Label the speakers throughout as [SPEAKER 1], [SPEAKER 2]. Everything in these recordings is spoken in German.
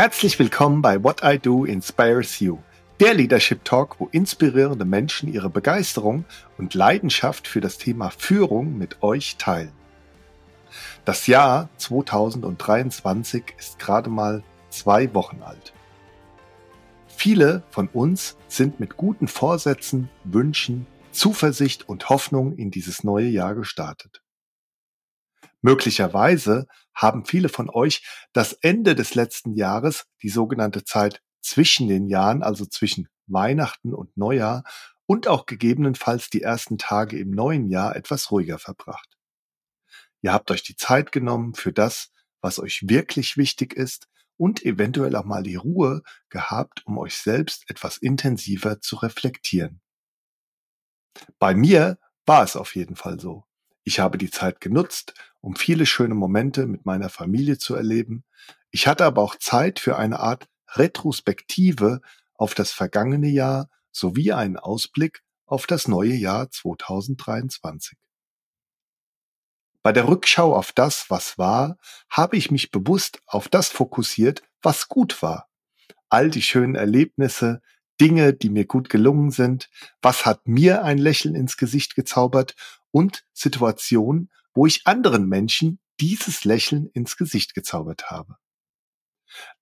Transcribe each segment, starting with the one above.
[SPEAKER 1] Herzlich willkommen bei What I Do Inspires You, der Leadership Talk, wo inspirierende Menschen ihre Begeisterung und Leidenschaft für das Thema Führung mit euch teilen. Das Jahr 2023 ist gerade mal zwei Wochen alt. Viele von uns sind mit guten Vorsätzen, Wünschen, Zuversicht und Hoffnung in dieses neue Jahr gestartet. Möglicherweise haben viele von euch das Ende des letzten Jahres, die sogenannte Zeit zwischen den Jahren, also zwischen Weihnachten und Neujahr und auch gegebenenfalls die ersten Tage im neuen Jahr etwas ruhiger verbracht. Ihr habt euch die Zeit genommen für das, was euch wirklich wichtig ist und eventuell auch mal die Ruhe gehabt, um euch selbst etwas intensiver zu reflektieren. Bei mir war es auf jeden Fall so. Ich habe die Zeit genutzt, um viele schöne Momente mit meiner Familie zu erleben. Ich hatte aber auch Zeit für eine Art Retrospektive auf das vergangene Jahr sowie einen Ausblick auf das neue Jahr 2023. Bei der Rückschau auf das, was war, habe ich mich bewusst auf das fokussiert, was gut war. All die schönen Erlebnisse, Dinge, die mir gut gelungen sind, was hat mir ein Lächeln ins Gesicht gezaubert und Situationen, wo ich anderen Menschen dieses Lächeln ins Gesicht gezaubert habe.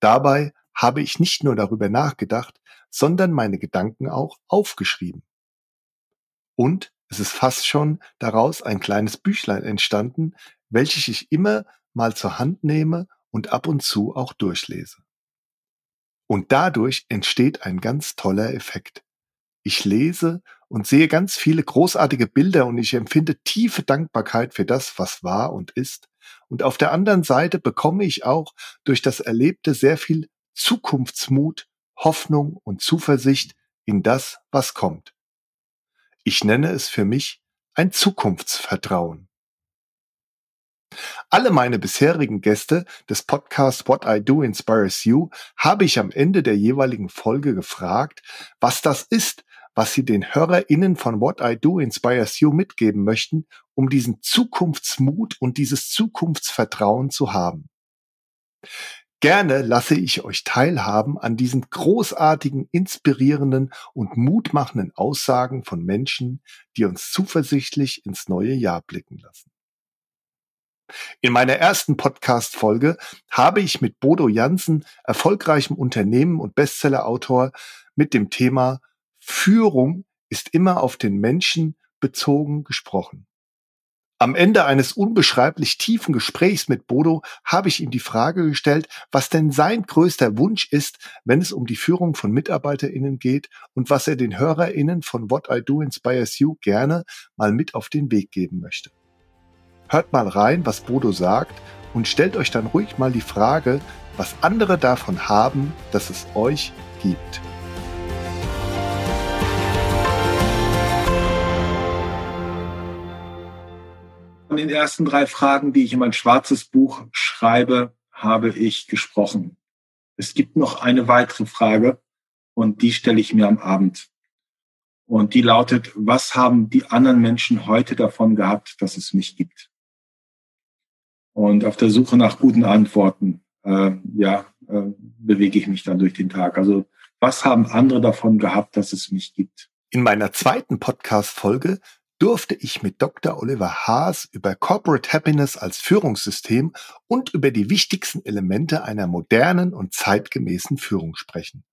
[SPEAKER 1] Dabei habe ich nicht nur darüber nachgedacht, sondern meine Gedanken auch aufgeschrieben. Und es ist fast schon daraus ein kleines Büchlein entstanden, welches ich immer mal zur Hand nehme und ab und zu auch durchlese. Und dadurch entsteht ein ganz toller Effekt. Ich lese und sehe ganz viele großartige Bilder und ich empfinde tiefe Dankbarkeit für das, was war und ist. Und auf der anderen Seite bekomme ich auch durch das Erlebte sehr viel Zukunftsmut, Hoffnung und Zuversicht in das, was kommt. Ich nenne es für mich ein Zukunftsvertrauen. Alle meine bisherigen Gäste des Podcasts What I Do Inspires You habe ich am Ende der jeweiligen Folge gefragt, was das ist, was Sie den HörerInnen von What I Do Inspires You mitgeben möchten, um diesen Zukunftsmut und dieses Zukunftsvertrauen zu haben. Gerne lasse ich euch teilhaben an diesen großartigen, inspirierenden und mutmachenden Aussagen von Menschen, die uns zuversichtlich ins neue Jahr blicken lassen. In meiner ersten Podcast-Folge habe ich mit Bodo Jansen, erfolgreichem Unternehmen und Bestsellerautor, mit dem Thema Führung ist immer auf den Menschen bezogen gesprochen. Am Ende eines unbeschreiblich tiefen Gesprächs mit Bodo habe ich ihm die Frage gestellt, was denn sein größter Wunsch ist, wenn es um die Führung von MitarbeiterInnen geht und was er den HörerInnen von What I Do Inspires You gerne mal mit auf den Weg geben möchte. Hört mal rein, was Bodo sagt und stellt euch dann ruhig mal die Frage, was andere davon haben, dass es euch gibt.
[SPEAKER 2] Von den ersten drei Fragen, die ich in mein schwarzes Buch schreibe, habe ich gesprochen. Es gibt noch eine weitere Frage und die stelle ich mir am Abend. Und die lautet, was haben die anderen Menschen heute davon gehabt, dass es mich gibt? Und auf der Suche nach guten Antworten, äh, ja, äh, bewege ich mich dann durch den Tag. Also was haben andere davon gehabt, dass es mich gibt?
[SPEAKER 1] In meiner zweiten Podcast-Folge durfte ich mit Dr. Oliver Haas über Corporate Happiness als Führungssystem und über die wichtigsten Elemente einer modernen und zeitgemäßen Führung sprechen.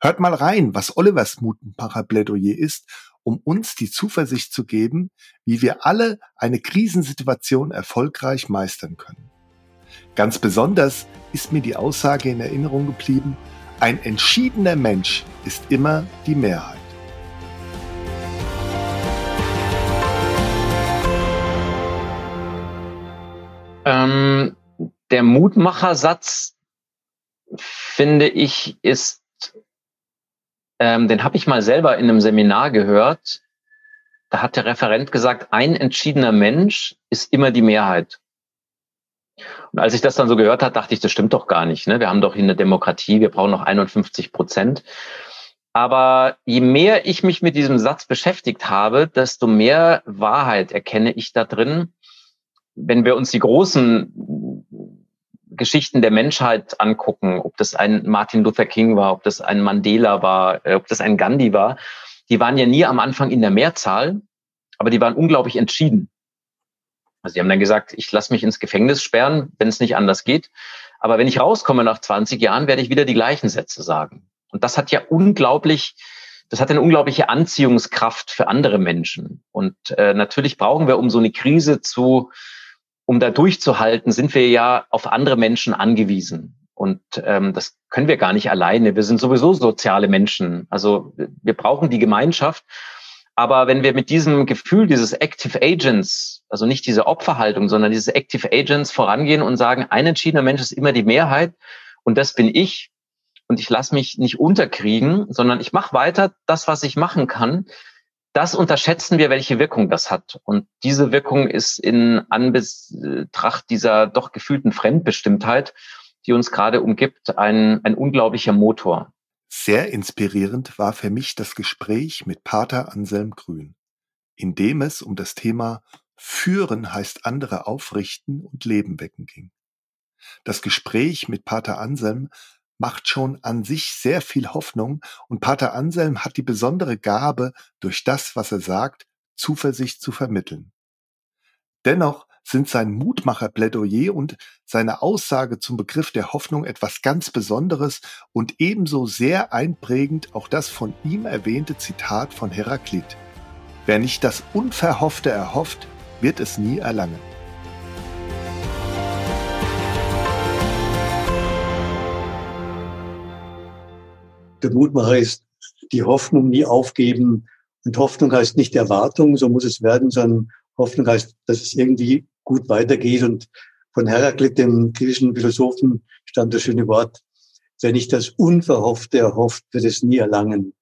[SPEAKER 1] Hört mal rein, was Olivers Mutmacher Plädoyer ist, um uns die Zuversicht zu geben, wie wir alle eine Krisensituation erfolgreich meistern können. Ganz besonders ist mir die Aussage in Erinnerung geblieben, ein entschiedener Mensch ist immer die Mehrheit.
[SPEAKER 3] Ähm, der Mutmachersatz, finde ich, ist, ähm, den habe ich mal selber in einem Seminar gehört. Da hat der Referent gesagt, ein entschiedener Mensch ist immer die Mehrheit. Und als ich das dann so gehört habe, dachte ich, das stimmt doch gar nicht. Ne? Wir haben doch hier eine Demokratie, wir brauchen noch 51 Prozent. Aber je mehr ich mich mit diesem Satz beschäftigt habe, desto mehr Wahrheit erkenne ich da drin wenn wir uns die großen Geschichten der Menschheit angucken, ob das ein Martin Luther King war, ob das ein Mandela war, äh, ob das ein Gandhi war, die waren ja nie am Anfang in der Mehrzahl, aber die waren unglaublich entschieden. Also die haben dann gesagt, ich lasse mich ins Gefängnis sperren, wenn es nicht anders geht. Aber wenn ich rauskomme nach 20 Jahren, werde ich wieder die gleichen Sätze sagen. Und das hat ja unglaublich, das hat eine unglaubliche Anziehungskraft für andere Menschen. Und äh, natürlich brauchen wir, um so eine Krise zu, um da durchzuhalten, sind wir ja auf andere Menschen angewiesen. Und ähm, das können wir gar nicht alleine. Wir sind sowieso soziale Menschen. Also wir brauchen die Gemeinschaft. Aber wenn wir mit diesem Gefühl dieses Active Agents, also nicht diese Opferhaltung, sondern dieses Active Agents vorangehen und sagen, ein entschiedener Mensch ist immer die Mehrheit und das bin ich und ich lasse mich nicht unterkriegen, sondern ich mache weiter das, was ich machen kann, das unterschätzen wir, welche Wirkung das hat. Und diese Wirkung ist in Anbetracht dieser doch gefühlten Fremdbestimmtheit, die uns gerade umgibt, ein, ein unglaublicher Motor.
[SPEAKER 1] Sehr inspirierend war für mich das Gespräch mit Pater Anselm Grün, in dem es um das Thema Führen heißt andere aufrichten und Leben wecken ging. Das Gespräch mit Pater Anselm macht schon an sich sehr viel Hoffnung und Pater Anselm hat die besondere Gabe, durch das, was er sagt, Zuversicht zu vermitteln. Dennoch sind sein Mutmacherplädoyer und seine Aussage zum Begriff der Hoffnung etwas ganz Besonderes und ebenso sehr einprägend auch das von ihm erwähnte Zitat von Heraklit. Wer nicht das Unverhoffte erhofft, wird es nie erlangen.
[SPEAKER 4] Der Mutmacher ist die Hoffnung nie aufgeben. Und Hoffnung heißt nicht Erwartung, so muss es werden, sondern Hoffnung heißt, dass es irgendwie gut weitergeht. Und von Heraklit, dem griechischen Philosophen, stand das schöne Wort, wer nicht das Unverhoffte erhofft, wird es nie erlangen.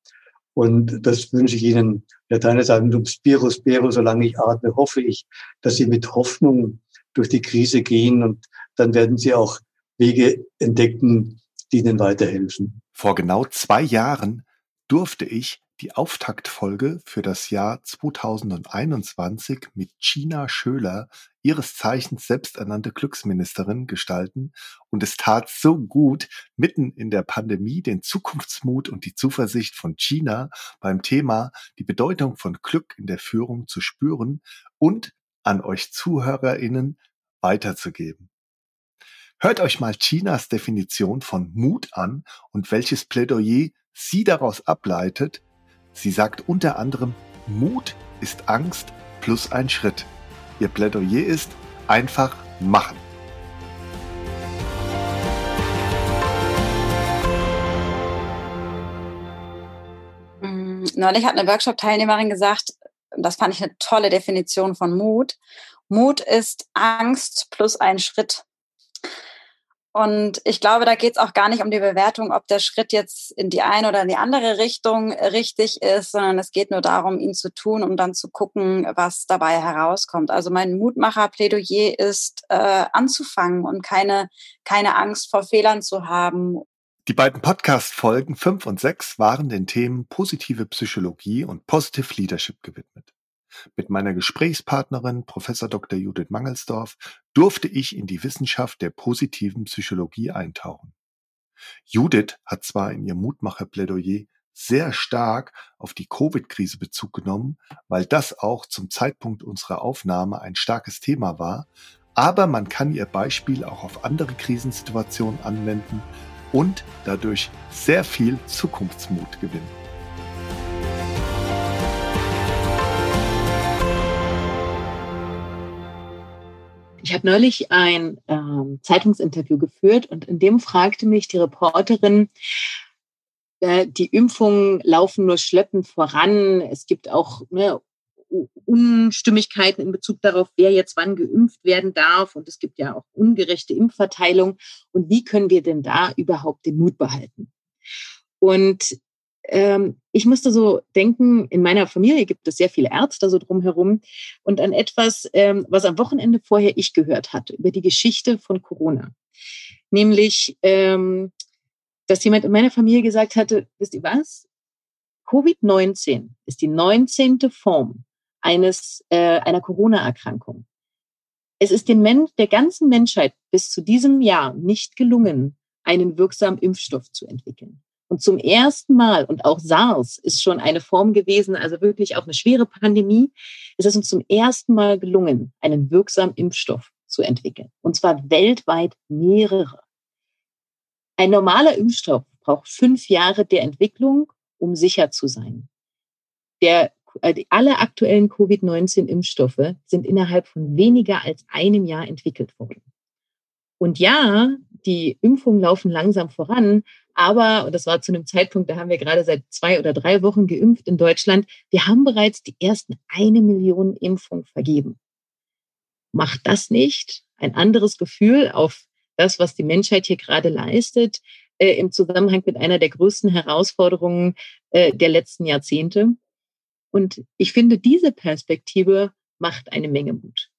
[SPEAKER 4] Und das wünsche ich Ihnen. Lateiner sagen, dum spiro spero, solange ich atme, hoffe ich, dass Sie mit Hoffnung durch die Krise gehen und dann werden Sie auch Wege entdecken, die Ihnen weiterhelfen.
[SPEAKER 1] Vor genau zwei Jahren durfte ich die Auftaktfolge für das Jahr 2021 mit Gina Schöler, ihres Zeichens selbsternannte Glücksministerin, gestalten und es tat so gut, mitten in der Pandemie den Zukunftsmut und die Zuversicht von Gina beim Thema die Bedeutung von Glück in der Führung zu spüren und an euch ZuhörerInnen weiterzugeben. Hört euch mal Chinas Definition von Mut an und welches Plädoyer sie daraus ableitet. Sie sagt unter anderem, Mut ist Angst plus ein Schritt. Ihr Plädoyer ist einfach machen.
[SPEAKER 5] Mm, neulich hat eine Workshop-Teilnehmerin gesagt, das fand ich eine tolle Definition von Mut. Mut ist Angst plus ein Schritt. Und ich glaube, da geht es auch gar nicht um die Bewertung, ob der Schritt jetzt in die eine oder in die andere Richtung richtig ist, sondern es geht nur darum, ihn zu tun, um dann zu gucken, was dabei herauskommt. Also mein Mutmacher-Plädoyer ist, äh, anzufangen und keine, keine Angst vor Fehlern zu haben.
[SPEAKER 1] Die beiden Podcast-Folgen 5 und 6 waren den Themen positive Psychologie und Positive Leadership gewidmet. Mit meiner Gesprächspartnerin Prof. Dr. Judith Mangelsdorf durfte ich in die Wissenschaft der positiven Psychologie eintauchen. Judith hat zwar in ihrem Mutmacherplädoyer sehr stark auf die Covid-Krise Bezug genommen, weil das auch zum Zeitpunkt unserer Aufnahme ein starkes Thema war, aber man kann ihr Beispiel auch auf andere Krisensituationen anwenden und dadurch sehr viel Zukunftsmut gewinnen.
[SPEAKER 6] Ich habe neulich ein ähm, Zeitungsinterview geführt und in dem fragte mich die Reporterin, äh, die Impfungen laufen nur schleppend voran. Es gibt auch ne, Unstimmigkeiten in Bezug darauf, wer jetzt wann geimpft werden darf. Und es gibt ja auch ungerechte Impfverteilung. Und wie können wir denn da überhaupt den Mut behalten? Und ähm, ich musste so denken, in meiner Familie gibt es sehr viele Ärzte so drumherum und an etwas, ähm, was am Wochenende vorher ich gehört hatte, über die Geschichte von Corona. Nämlich, ähm, dass jemand in meiner Familie gesagt hatte, wisst ihr was? Covid-19 ist die 19. Form eines, äh, einer Corona-Erkrankung. Es ist den Men der ganzen Menschheit bis zu diesem Jahr nicht gelungen, einen wirksamen Impfstoff zu entwickeln. Und zum ersten Mal, und auch SARS ist schon eine Form gewesen, also wirklich auch eine schwere Pandemie, ist es uns zum ersten Mal gelungen, einen wirksamen Impfstoff zu entwickeln. Und zwar weltweit mehrere. Ein normaler Impfstoff braucht fünf Jahre der Entwicklung, um sicher zu sein. Der, äh, alle aktuellen Covid-19-Impfstoffe sind innerhalb von weniger als einem Jahr entwickelt worden. Und ja, die Impfungen laufen langsam voran, aber, und das war zu einem Zeitpunkt, da haben wir gerade seit zwei oder drei Wochen geimpft in Deutschland, wir haben bereits die ersten eine Million Impfungen vergeben. Macht das nicht ein anderes Gefühl auf das, was die Menschheit hier gerade leistet, äh, im Zusammenhang mit einer der größten Herausforderungen äh, der letzten Jahrzehnte? Und ich finde, diese Perspektive macht eine Menge Mut.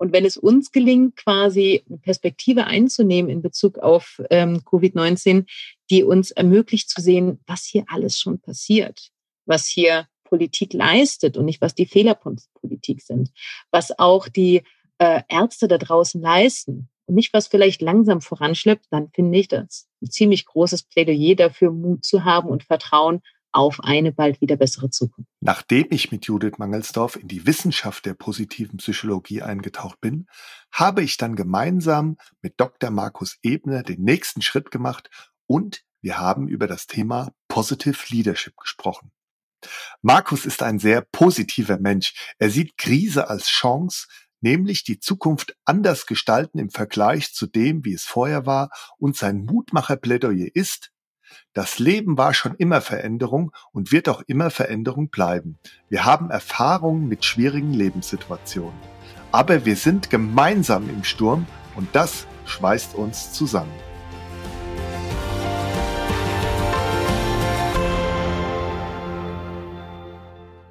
[SPEAKER 6] Und wenn es uns gelingt, quasi eine Perspektive einzunehmen in Bezug auf ähm, Covid-19, die uns ermöglicht zu sehen, was hier alles schon passiert, was hier Politik leistet und nicht, was die Fehler sind, was auch die äh, Ärzte da draußen leisten und nicht, was vielleicht langsam voranschleppt, dann finde ich das ein ziemlich großes Plädoyer dafür, Mut zu haben und Vertrauen auf eine bald wieder bessere Zukunft.
[SPEAKER 1] Nachdem ich mit Judith Mangelsdorf in die Wissenschaft der positiven Psychologie eingetaucht bin, habe ich dann gemeinsam mit Dr. Markus Ebner den nächsten Schritt gemacht und wir haben über das Thema Positive Leadership gesprochen. Markus ist ein sehr positiver Mensch. Er sieht Krise als Chance, nämlich die Zukunft anders gestalten im Vergleich zu dem, wie es vorher war, und sein Mutmacherplädoyer ist, das Leben war schon immer Veränderung und wird auch immer Veränderung bleiben. Wir haben Erfahrungen mit schwierigen Lebenssituationen. Aber wir sind gemeinsam im Sturm und das schweißt uns zusammen.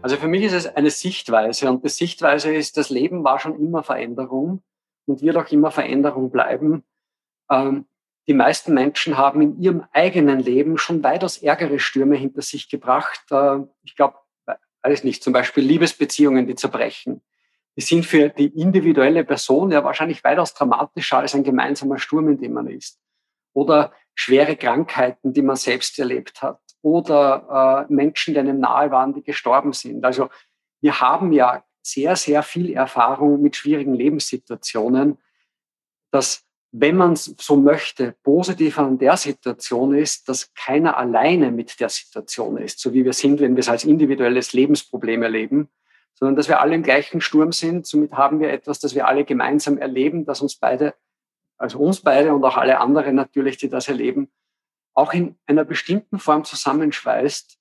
[SPEAKER 7] Also für mich ist es eine Sichtweise und die Sichtweise ist, das Leben war schon immer Veränderung und wird auch immer Veränderung bleiben. Ähm, die meisten Menschen haben in ihrem eigenen Leben schon weitaus ärgere Stürme hinter sich gebracht. Äh, ich glaube, weiß nicht, zum Beispiel Liebesbeziehungen, die zerbrechen. Die sind für die individuelle Person ja wahrscheinlich weitaus dramatischer als ein gemeinsamer Sturm, in dem man ist. Oder schwere Krankheiten, die man selbst erlebt hat. Oder äh, Menschen, die einem nahe waren, die gestorben sind. Also wir haben ja sehr, sehr viel Erfahrung mit schwierigen Lebenssituationen, dass wenn man so möchte, positiv an der Situation ist, dass keiner alleine mit der Situation ist, so wie wir sind, wenn wir es als individuelles Lebensproblem erleben, sondern dass wir alle im gleichen Sturm sind. Somit haben wir etwas, das wir alle gemeinsam erleben, das uns beide, also uns beide und auch alle anderen natürlich, die das erleben, auch in einer bestimmten Form zusammenschweißt.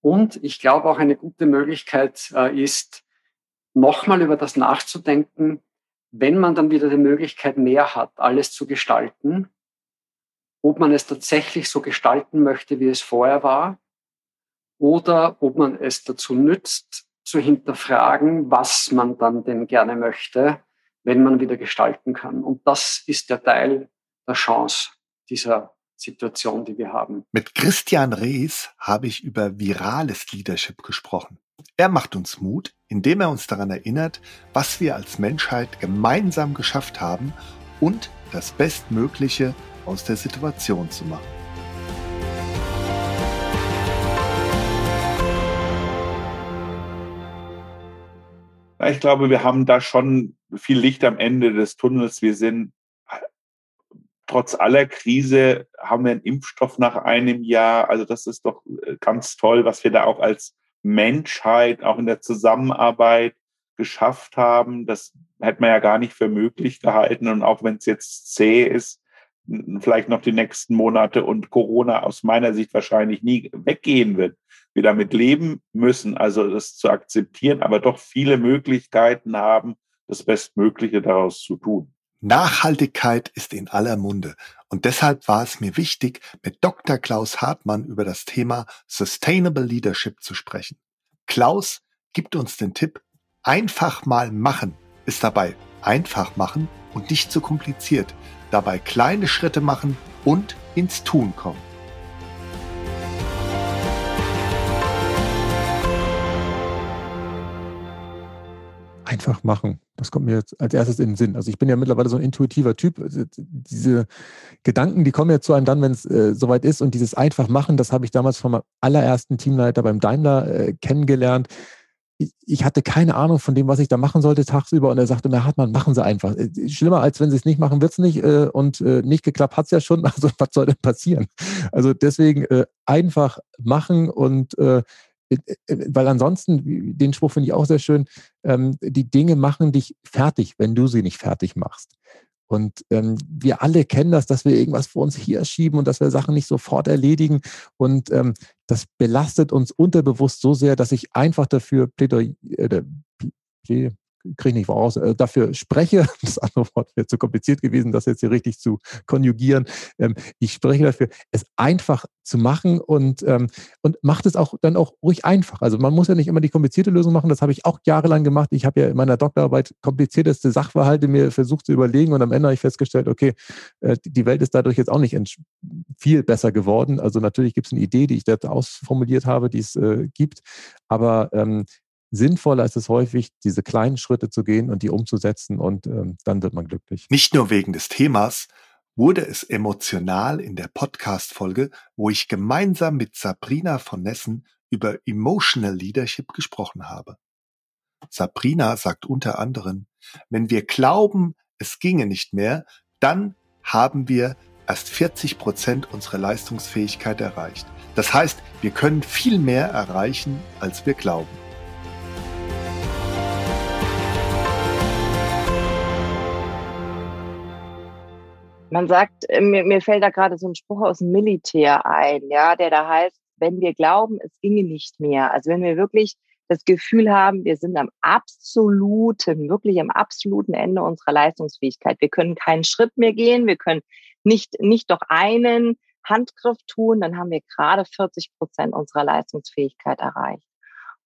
[SPEAKER 7] Und ich glaube auch eine gute Möglichkeit äh, ist, nochmal über das nachzudenken, wenn man dann wieder die Möglichkeit mehr hat, alles zu gestalten, ob man es tatsächlich so gestalten möchte, wie es vorher war, oder ob man es dazu nützt, zu hinterfragen, was man dann denn gerne möchte, wenn man wieder gestalten kann. Und das ist der Teil der Chance dieser Situation, die wir haben.
[SPEAKER 1] Mit Christian Rees habe ich über virales Leadership gesprochen. Er macht uns Mut, indem er uns daran erinnert, was wir als Menschheit gemeinsam geschafft haben und das Bestmögliche aus der Situation zu machen.
[SPEAKER 8] Ich glaube, wir haben da schon viel Licht am Ende des Tunnels. Wir sind trotz aller Krise haben wir einen Impfstoff nach einem Jahr. Also das ist doch äh, ganz toll, was wir da auch als Menschheit, auch in der Zusammenarbeit geschafft haben. Das hätte man ja gar nicht für möglich gehalten. Und auch wenn es jetzt zäh ist, vielleicht noch die nächsten Monate und Corona aus meiner Sicht wahrscheinlich nie weggehen wird, wir damit leben müssen, also das zu akzeptieren, aber doch viele Möglichkeiten haben, das Bestmögliche daraus zu tun.
[SPEAKER 1] Nachhaltigkeit ist in aller Munde und deshalb war es mir wichtig, mit Dr. Klaus Hartmann über das Thema Sustainable Leadership zu sprechen. Klaus gibt uns den Tipp, einfach mal machen ist dabei einfach machen und nicht zu kompliziert, dabei kleine Schritte machen und ins Tun kommen.
[SPEAKER 9] Einfach machen. Das kommt mir jetzt als erstes in den Sinn. Also ich bin ja mittlerweile so ein intuitiver Typ. Also diese Gedanken, die kommen ja zu einem dann, wenn es äh, soweit ist. Und dieses einfach machen, das habe ich damals vom allerersten Teamleiter beim Daimler äh, kennengelernt. Ich, hatte keine Ahnung von dem, was ich da machen sollte tagsüber. Und er sagte mir, Hartmann, machen Sie einfach. Äh, schlimmer als wenn Sie es nicht machen, wird es nicht. Äh, und äh, nicht geklappt hat es ja schon. Also was soll denn passieren? Also deswegen einfach machen und weil ansonsten, den Spruch finde ich auch sehr schön, ähm, die Dinge machen dich fertig, wenn du sie nicht fertig machst. Und ähm, wir alle kennen das, dass wir irgendwas vor uns hier schieben und dass wir Sachen nicht sofort erledigen. Und ähm, das belastet uns unterbewusst so sehr, dass ich einfach dafür Plädoyer, äh, kriege ich nicht voraus, äh, dafür spreche, das andere Wort wäre zu kompliziert gewesen, das jetzt hier richtig zu konjugieren. Ähm, ich spreche dafür, es einfach zu machen und, ähm, und macht es auch dann auch ruhig einfach. Also man muss ja nicht immer die komplizierte Lösung machen, das habe ich auch jahrelang gemacht. Ich habe ja in meiner Doktorarbeit komplizierteste Sachverhalte mir versucht zu überlegen und am Ende habe ich festgestellt, okay, äh, die Welt ist dadurch jetzt auch nicht viel besser geworden. Also natürlich gibt es eine Idee, die ich dort ausformuliert habe, die es äh, gibt, aber ähm, sinnvoller ist es häufig, diese kleinen Schritte zu gehen und die umzusetzen und ähm, dann wird man glücklich.
[SPEAKER 1] Nicht nur wegen des Themas wurde es emotional in der Podcast-Folge, wo ich gemeinsam mit Sabrina von Nessen über Emotional Leadership gesprochen habe. Sabrina sagt unter anderem, wenn wir glauben, es ginge nicht mehr, dann haben wir erst 40 Prozent unserer Leistungsfähigkeit erreicht. Das heißt, wir können viel mehr erreichen, als wir glauben.
[SPEAKER 6] Man sagt, äh, mir, mir fällt da gerade so ein Spruch aus dem Militär ein, ja, der da heißt, wenn wir glauben, es ginge nicht mehr. Also wenn wir wirklich das Gefühl haben, wir sind am absoluten, wirklich am absoluten Ende unserer Leistungsfähigkeit. Wir können keinen Schritt mehr gehen, wir können nicht, nicht doch einen Handgriff tun, dann haben wir gerade 40 Prozent unserer Leistungsfähigkeit erreicht.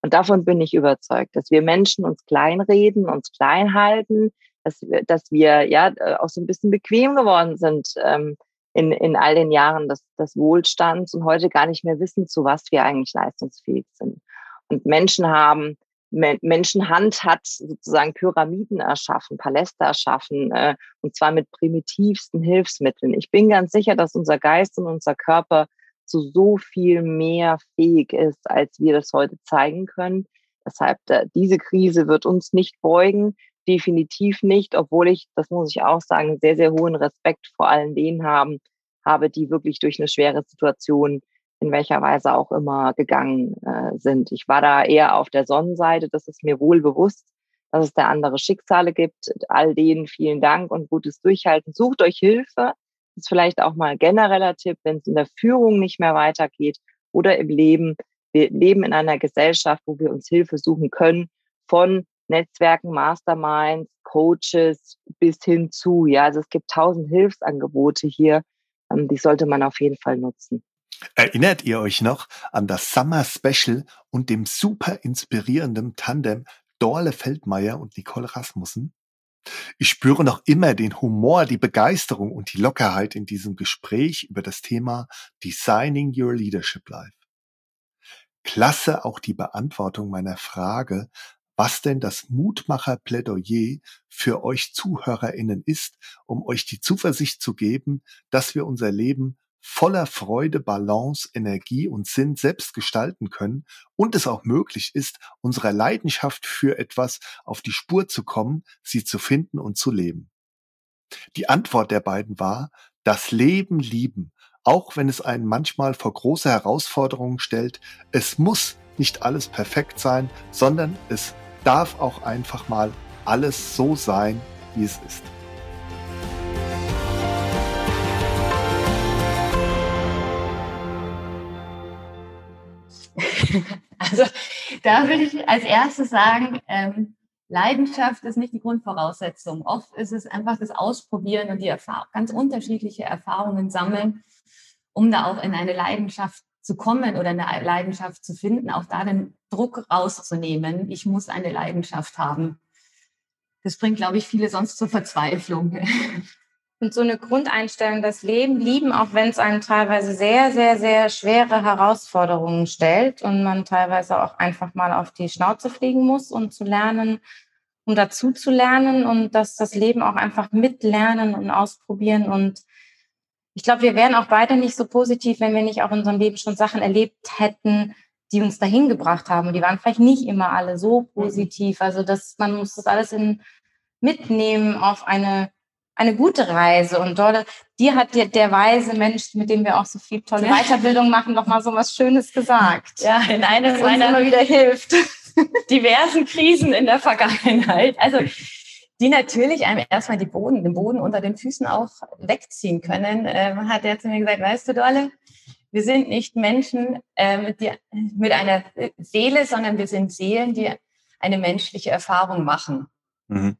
[SPEAKER 6] Und davon bin ich überzeugt, dass wir Menschen uns kleinreden, uns klein halten, dass, dass wir ja äh, auch so ein bisschen bequem geworden sind ähm, in, in all den Jahren des, des Wohlstands und heute gar nicht mehr wissen, zu was wir eigentlich leistungsfähig sind. Und Menschen haben, Menschenhand hat sozusagen Pyramiden erschaffen, Paläste erschaffen, äh, und zwar mit primitivsten Hilfsmitteln. Ich bin ganz sicher, dass unser Geist und unser Körper zu so viel mehr fähig ist, als wir das heute zeigen können. Deshalb, diese Krise wird uns nicht beugen definitiv nicht, obwohl ich, das muss ich auch sagen, sehr, sehr hohen Respekt vor allen denen haben, habe, die wirklich durch eine schwere Situation in welcher Weise auch immer gegangen äh, sind. Ich war da eher auf der Sonnenseite, das ist mir wohl bewusst, dass es da andere Schicksale gibt. All denen vielen Dank und gutes Durchhalten. Sucht euch Hilfe. Das ist vielleicht auch mal ein genereller Tipp, wenn es in der Führung nicht mehr weitergeht oder im Leben. Wir leben in einer Gesellschaft, wo wir uns Hilfe suchen können von Netzwerken, Masterminds, Coaches bis hin zu. Ja, also es gibt tausend Hilfsangebote hier. Ähm, die sollte man auf jeden Fall nutzen.
[SPEAKER 1] Erinnert ihr euch noch an das Summer Special und dem super inspirierenden Tandem Dorle Feldmeier und Nicole Rasmussen? Ich spüre noch immer den Humor, die Begeisterung und die Lockerheit in diesem Gespräch über das Thema Designing Your Leadership Life. Klasse auch die Beantwortung meiner Frage, was denn das Mutmacher-Plädoyer für euch ZuhörerInnen ist, um euch die Zuversicht zu geben, dass wir unser Leben voller Freude, Balance, Energie und Sinn selbst gestalten können und es auch möglich ist, unserer Leidenschaft für etwas auf die Spur zu kommen, sie zu finden und zu leben. Die Antwort der beiden war, das Leben lieben, auch wenn es einen manchmal vor große Herausforderungen stellt. Es muss nicht alles perfekt sein, sondern es darf auch einfach mal alles so sein, wie es ist.
[SPEAKER 10] Also da würde ich als erstes sagen, ähm, Leidenschaft ist nicht die Grundvoraussetzung. Oft ist es einfach das Ausprobieren und die Erfahrung, ganz unterschiedliche Erfahrungen sammeln, um da auch in eine Leidenschaft zu kommen oder eine Leidenschaft zu finden, auch da den Druck rauszunehmen. Ich muss eine Leidenschaft haben. Das bringt, glaube ich, viele sonst zur Verzweiflung.
[SPEAKER 5] Und so eine Grundeinstellung, das Leben lieben, auch wenn es einem teilweise sehr, sehr, sehr schwere Herausforderungen stellt und man teilweise auch einfach mal auf die Schnauze fliegen muss, um zu lernen, um dazu zu lernen und dass das Leben auch einfach mitlernen und ausprobieren. Und ich glaube, wir wären auch beide nicht so positiv, wenn wir nicht auch in unserem Leben schon Sachen erlebt hätten, die uns dahin gebracht haben. Und die waren vielleicht nicht immer alle so positiv. Also dass man muss das alles in, mitnehmen auf eine eine gute Reise. Und dort, dir hat der, der weise Mensch, mit dem wir auch so viel tolle Weiterbildung machen, noch mal so was Schönes gesagt.
[SPEAKER 10] Ja, in einem meiner
[SPEAKER 5] immer wieder hilft.
[SPEAKER 10] diversen Krisen in der Vergangenheit. Also die natürlich einem erstmal die Boden, den Boden unter den Füßen auch wegziehen können, ähm, hat er zu mir gesagt, weißt du, Dolle, wir sind nicht Menschen äh, mit, die, mit einer Seele, sondern wir sind Seelen, die eine menschliche Erfahrung machen. Mhm.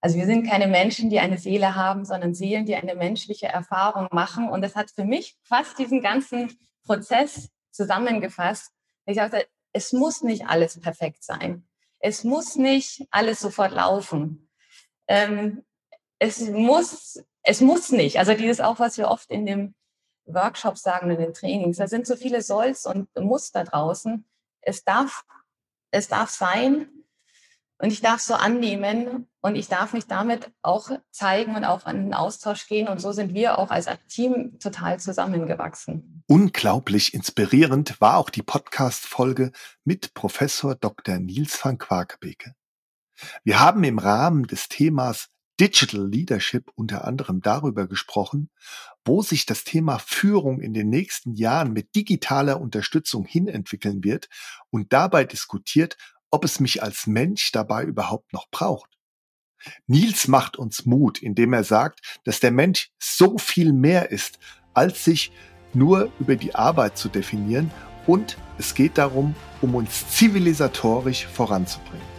[SPEAKER 10] Also wir sind keine Menschen, die eine Seele haben, sondern Seelen, die eine menschliche Erfahrung machen. Und das hat für mich fast diesen ganzen Prozess zusammengefasst. Ich dachte, es muss nicht alles perfekt sein. Es muss nicht alles sofort laufen. Ähm, es muss, es muss nicht. Also dieses auch, was wir oft in den Workshops sagen, in den Trainings. Da sind so viele Solls und Muster draußen. Es darf, es darf sein, und ich darf so annehmen und ich darf mich damit auch zeigen und auch an den Austausch gehen. Und so sind wir auch als Team total zusammengewachsen.
[SPEAKER 1] Unglaublich inspirierend war auch die Podcast-Folge mit Professor Dr. Nils van Quakebeke. Wir haben im Rahmen des Themas Digital Leadership unter anderem darüber gesprochen, wo sich das Thema Führung in den nächsten Jahren mit digitaler Unterstützung hinentwickeln wird und dabei diskutiert, ob es mich als Mensch dabei überhaupt noch braucht. Nils macht uns Mut, indem er sagt, dass der Mensch so viel mehr ist, als sich nur über die Arbeit zu definieren und es geht darum, um uns zivilisatorisch voranzubringen.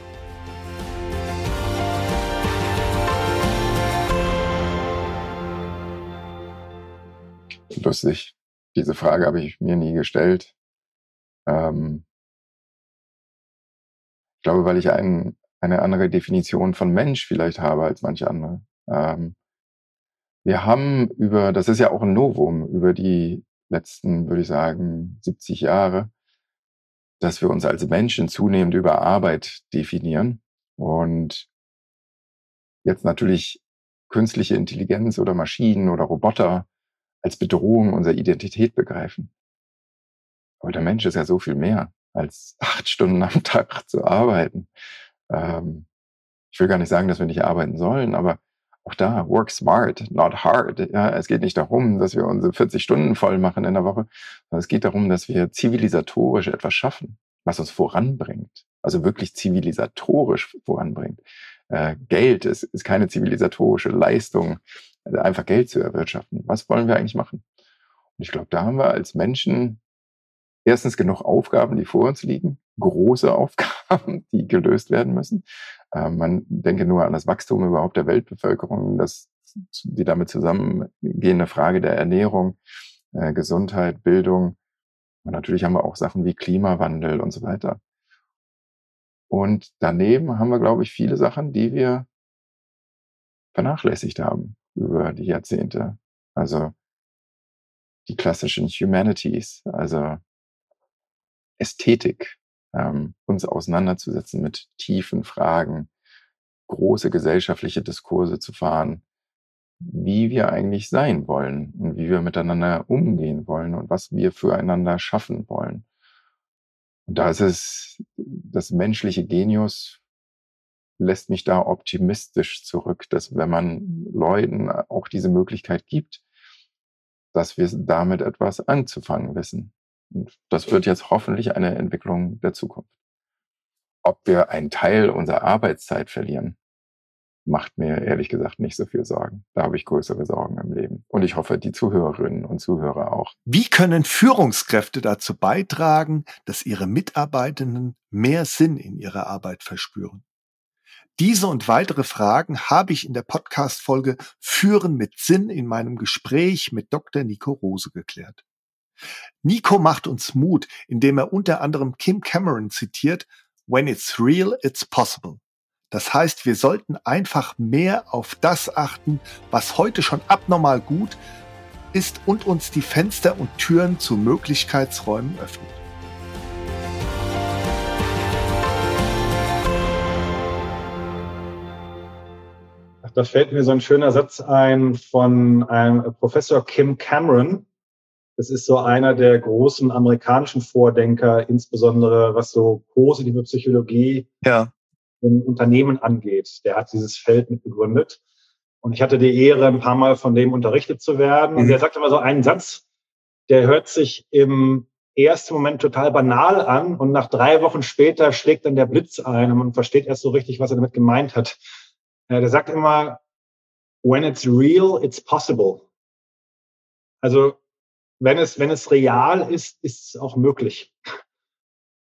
[SPEAKER 11] Lustig. Diese Frage habe ich mir nie gestellt. Ähm, ich glaube, weil ich ein, eine andere Definition von Mensch vielleicht habe als manche andere. Ähm, wir haben über, das ist ja auch ein Novum, über die letzten, würde ich sagen, 70 Jahre, dass wir uns als Menschen zunehmend über Arbeit definieren und jetzt natürlich künstliche Intelligenz oder Maschinen oder Roboter als Bedrohung unserer Identität begreifen. Aber der Mensch ist ja so viel mehr als acht Stunden am Tag zu arbeiten. Ähm, ich will gar nicht sagen, dass wir nicht arbeiten sollen, aber auch da, work smart, not hard. Ja, es geht nicht darum, dass wir unsere 40 Stunden voll machen in der Woche, sondern es geht darum, dass wir zivilisatorisch etwas schaffen, was uns voranbringt. Also wirklich zivilisatorisch voranbringt. Äh, Geld ist, ist keine zivilisatorische Leistung, einfach Geld zu erwirtschaften. Was wollen wir eigentlich machen? Und ich glaube, da haben wir als Menschen erstens genug Aufgaben, die vor uns liegen, große Aufgaben, die gelöst werden müssen. Ähm, man denke nur an das Wachstum überhaupt der Weltbevölkerung, das die damit zusammengehende Frage der Ernährung, äh, Gesundheit, Bildung. Und natürlich haben wir auch Sachen wie Klimawandel und so weiter. Und daneben haben wir, glaube ich, viele Sachen, die wir vernachlässigt haben über die Jahrzehnte. Also die klassischen Humanities, also Ästhetik, ähm, uns auseinanderzusetzen mit tiefen Fragen, große gesellschaftliche Diskurse zu fahren, wie wir eigentlich sein wollen und wie wir miteinander umgehen wollen und was wir füreinander schaffen wollen. Und da ist es, das menschliche Genius lässt mich da optimistisch zurück, dass wenn man Leuten auch diese Möglichkeit gibt, dass wir damit etwas anzufangen wissen. Und das wird jetzt hoffentlich eine Entwicklung der Zukunft. Ob wir einen Teil unserer Arbeitszeit verlieren, macht mir ehrlich gesagt nicht so viel Sorgen. Da habe ich größere Sorgen im Leben. Und ich hoffe, die Zuhörerinnen und Zuhörer auch.
[SPEAKER 1] Wie können Führungskräfte dazu beitragen, dass ihre Mitarbeitenden mehr Sinn in ihrer Arbeit verspüren? Diese und weitere Fragen habe ich in der Podcast-Folge Führen mit Sinn in meinem Gespräch mit Dr. Nico Rose geklärt. Nico macht uns Mut, indem er unter anderem Kim Cameron zitiert, When it's real, it's possible. Das heißt, wir sollten einfach mehr auf das achten, was heute schon abnormal gut ist und uns die Fenster und Türen zu Möglichkeitsräumen öffnet.
[SPEAKER 12] Da fällt mir so ein schöner Satz ein von einem Professor Kim Cameron. Das ist so einer der großen amerikanischen Vordenker, insbesondere was so positive Psychologie
[SPEAKER 1] Ja.
[SPEAKER 12] im Unternehmen angeht. Der hat dieses Feld mit begründet. Und ich hatte die Ehre, ein paar Mal von dem unterrichtet zu werden. Und
[SPEAKER 1] Mhm.
[SPEAKER 12] der sagt immer so einen Satz, der hört sich im ersten Moment total banal an und nach drei Wochen später schlägt dann der Blitz ein und man versteht erst so richtig, was er damit gemeint hat. Der sagt immer, when it's real, it's possible. Also wenn es, wenn es real ist, ist es auch möglich.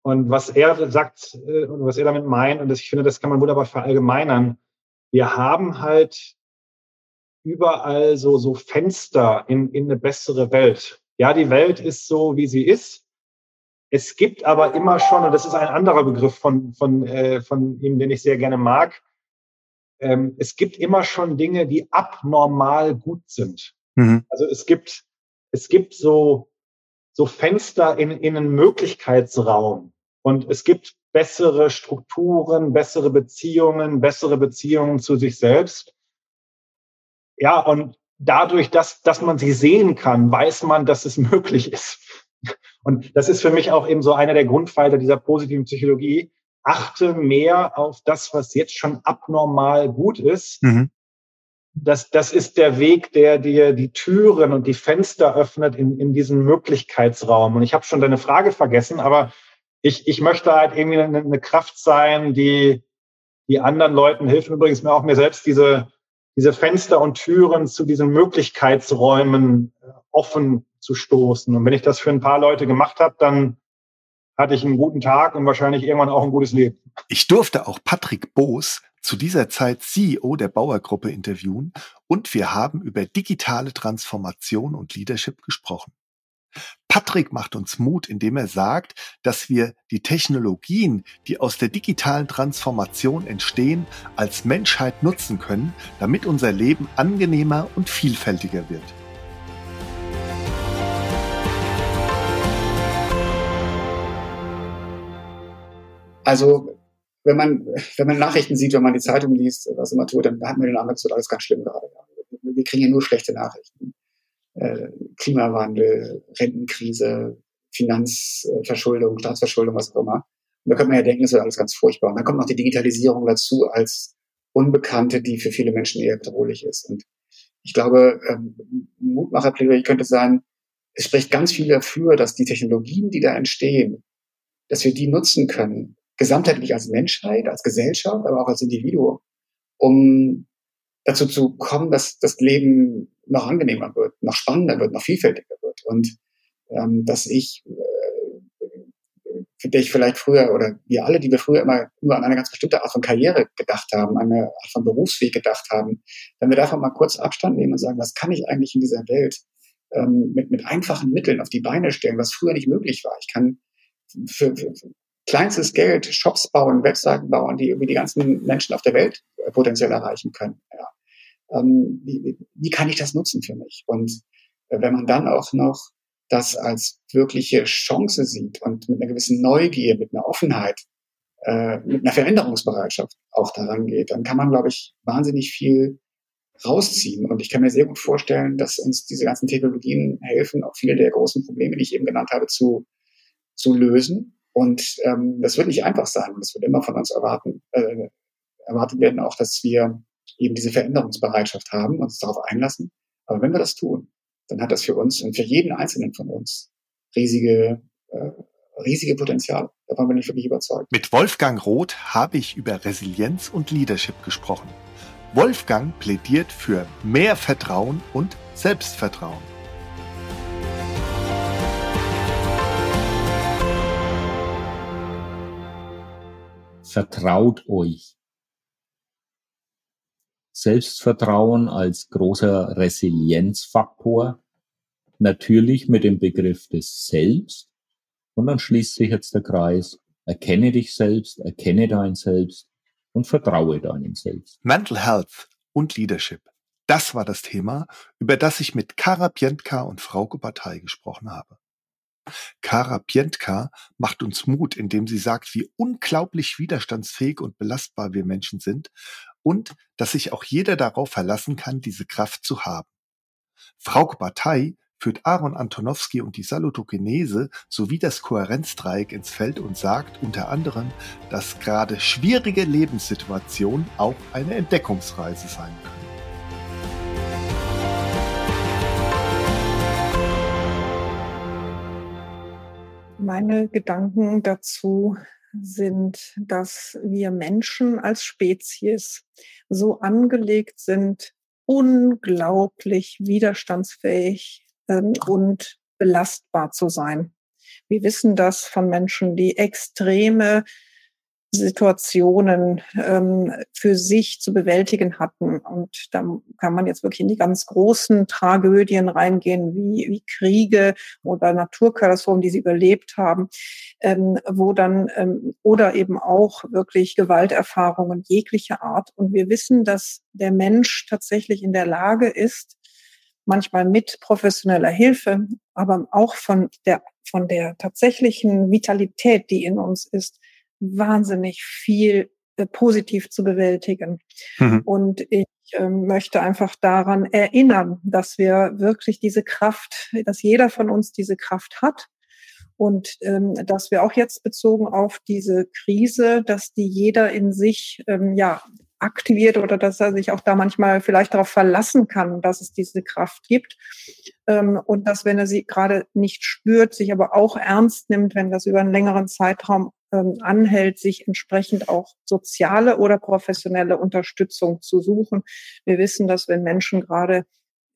[SPEAKER 12] Und was er sagt, äh, und was er damit meint, und das, ich finde, das kann man wunderbar verallgemeinern, wir haben halt überall so, so Fenster in, in eine bessere Welt. Ja, die Welt ist so, wie sie ist. Es gibt aber immer schon, und das ist ein anderer Begriff von, von, äh, von ihm, den ich sehr gerne mag, ähm, es gibt immer schon Dinge, die abnormal gut sind.
[SPEAKER 1] Mhm.
[SPEAKER 12] Also es gibt, es gibt so, so Fenster in, in einen Möglichkeitsraum und es gibt bessere Strukturen, bessere Beziehungen, bessere Beziehungen zu sich selbst. Ja, und dadurch, dass, dass man sie sehen kann, weiß man, dass es möglich ist. Und das ist für mich auch eben so einer der Grundpfeiler dieser positiven Psychologie. Achte mehr auf das, was jetzt schon abnormal gut ist.
[SPEAKER 1] Mhm.
[SPEAKER 12] Das, das ist der Weg, der dir die Türen und die Fenster öffnet in, in diesen Möglichkeitsraum. Und ich habe schon deine Frage vergessen, aber ich, ich möchte halt irgendwie eine, eine Kraft sein, die, die anderen Leuten hilft. Übrigens mir auch mir selbst diese, diese Fenster und Türen zu diesen Möglichkeitsräumen äh, offen zu stoßen. Und wenn ich das für ein paar Leute gemacht habe, dann hatte ich einen guten Tag und wahrscheinlich irgendwann auch ein gutes Leben.
[SPEAKER 1] Ich durfte auch Patrick Boos, zu dieser Zeit CEO der Bauergruppe, interviewen und wir haben über digitale Transformation und Leadership gesprochen. Patrick macht uns Mut, indem er sagt, dass wir die Technologien, die aus der digitalen Transformation entstehen, als Menschheit nutzen können, damit unser Leben angenehmer und vielfältiger wird.
[SPEAKER 13] Also, wenn man, wenn man Nachrichten sieht, wenn man die Zeitung liest, was immer tut, dann hat man den Eindruck, es wird alles ganz schlimm gerade. Wir kriegen ja nur schlechte Nachrichten. Äh, Klimawandel, Rentenkrise, Finanzverschuldung, Staatsverschuldung, was auch immer. Und da könnte man ja denken, es wird alles ganz furchtbar. Und dann kommt noch die Digitalisierung dazu als Unbekannte, die für viele Menschen eher bedrohlich ist. Und ich glaube, ähm, Mutmacherplädoyer könnte sein, es spricht ganz viel dafür, dass die Technologien, die da entstehen, dass wir die nutzen können, gesamtheitlich als Menschheit, als Gesellschaft, aber auch als Individuum, um dazu zu kommen, dass das Leben noch angenehmer wird, noch spannender wird, noch vielfältiger wird. Und ähm, dass ich, äh, für der ich vielleicht früher oder wir alle, die wir früher immer nur an eine ganz bestimmte Art von Karriere gedacht haben, eine Art von Berufsweg gedacht haben, wenn wir davon mal kurz Abstand nehmen und sagen, was kann ich eigentlich in dieser Welt ähm, mit, mit einfachen Mitteln auf die Beine stellen, was früher nicht möglich war. Ich kann für, für kleinstes Geld Shops bauen, Webseiten bauen, die irgendwie die ganzen Menschen auf der Welt äh, potenziell erreichen können. Ja. Ähm, wie, wie kann ich das nutzen für mich? Und äh, wenn man dann auch noch das als wirkliche Chance sieht und mit einer gewissen Neugier, mit einer Offenheit, äh, mit einer Veränderungsbereitschaft auch daran geht, dann kann man, glaube ich, wahnsinnig viel rausziehen. Und ich kann mir sehr gut vorstellen, dass uns diese ganzen Technologien helfen, auch viele der großen Probleme, die ich eben genannt habe, zu, zu lösen. Und ähm, das wird nicht einfach sein. Es wird immer von uns erwarten, äh, erwartet werden auch, dass wir eben diese Veränderungsbereitschaft haben und uns darauf einlassen. Aber wenn wir das tun, dann hat das für uns und für jeden Einzelnen von uns riesige, äh, riesige Potenziale. Davon bin ich wirklich überzeugt.
[SPEAKER 1] Mit Wolfgang Roth habe ich über Resilienz und Leadership gesprochen. Wolfgang plädiert für mehr Vertrauen und Selbstvertrauen.
[SPEAKER 14] Vertraut euch. Selbstvertrauen als großer Resilienzfaktor, natürlich mit dem Begriff des Selbst. Und dann schließt sich jetzt der Kreis. Erkenne dich selbst, erkenne dein Selbst und vertraue deinem Selbst.
[SPEAKER 1] Mental Health und Leadership. Das war das Thema, über das ich mit Kara Pientka und Frauke Partei gesprochen habe. Kara Pientka macht uns Mut, indem sie sagt, wie unglaublich widerstandsfähig und belastbar wir Menschen sind und dass sich auch jeder darauf verlassen kann, diese Kraft zu haben. Frauke Bataille führt Aaron Antonowski und die Salutogenese sowie das Kohärenzdreieck ins Feld und sagt unter anderem, dass gerade schwierige Lebenssituationen auch eine Entdeckungsreise sein können.
[SPEAKER 15] Meine Gedanken dazu sind, dass wir Menschen als Spezies so angelegt sind, unglaublich widerstandsfähig ähm, und belastbar zu sein. Wir wissen das von Menschen, die extreme Situationen ähm, für sich zu bewältigen hatten. Und da kann man jetzt wirklich in die ganz großen Tragödien reingehen, wie, wie Kriege oder Naturkatastrophen, die sie überlebt haben, ähm, wo dann ähm, oder eben auch wirklich Gewalterfahrungen jeglicher Art. Und wir wissen, dass der Mensch tatsächlich in der Lage ist, manchmal mit professioneller Hilfe, aber auch von der, von der tatsächlichen Vitalität, die in uns ist, wahnsinnig viel äh, positiv zu bewältigen. Mhm. Und ich äh, möchte einfach daran erinnern, dass wir wirklich diese Kraft, dass jeder von uns diese Kraft hat. Und ähm, dass wir auch jetzt bezogen auf diese Krise, dass die jeder in sich ähm, ja aktiviert oder dass er sich auch da manchmal vielleicht darauf verlassen kann, dass es diese Kraft gibt. Ähm, und dass, wenn er sie gerade nicht spürt, sich aber auch ernst nimmt, wenn das über einen längeren Zeitraum ähm, anhält, sich entsprechend auch soziale oder professionelle Unterstützung zu suchen. Wir wissen, dass wenn Menschen gerade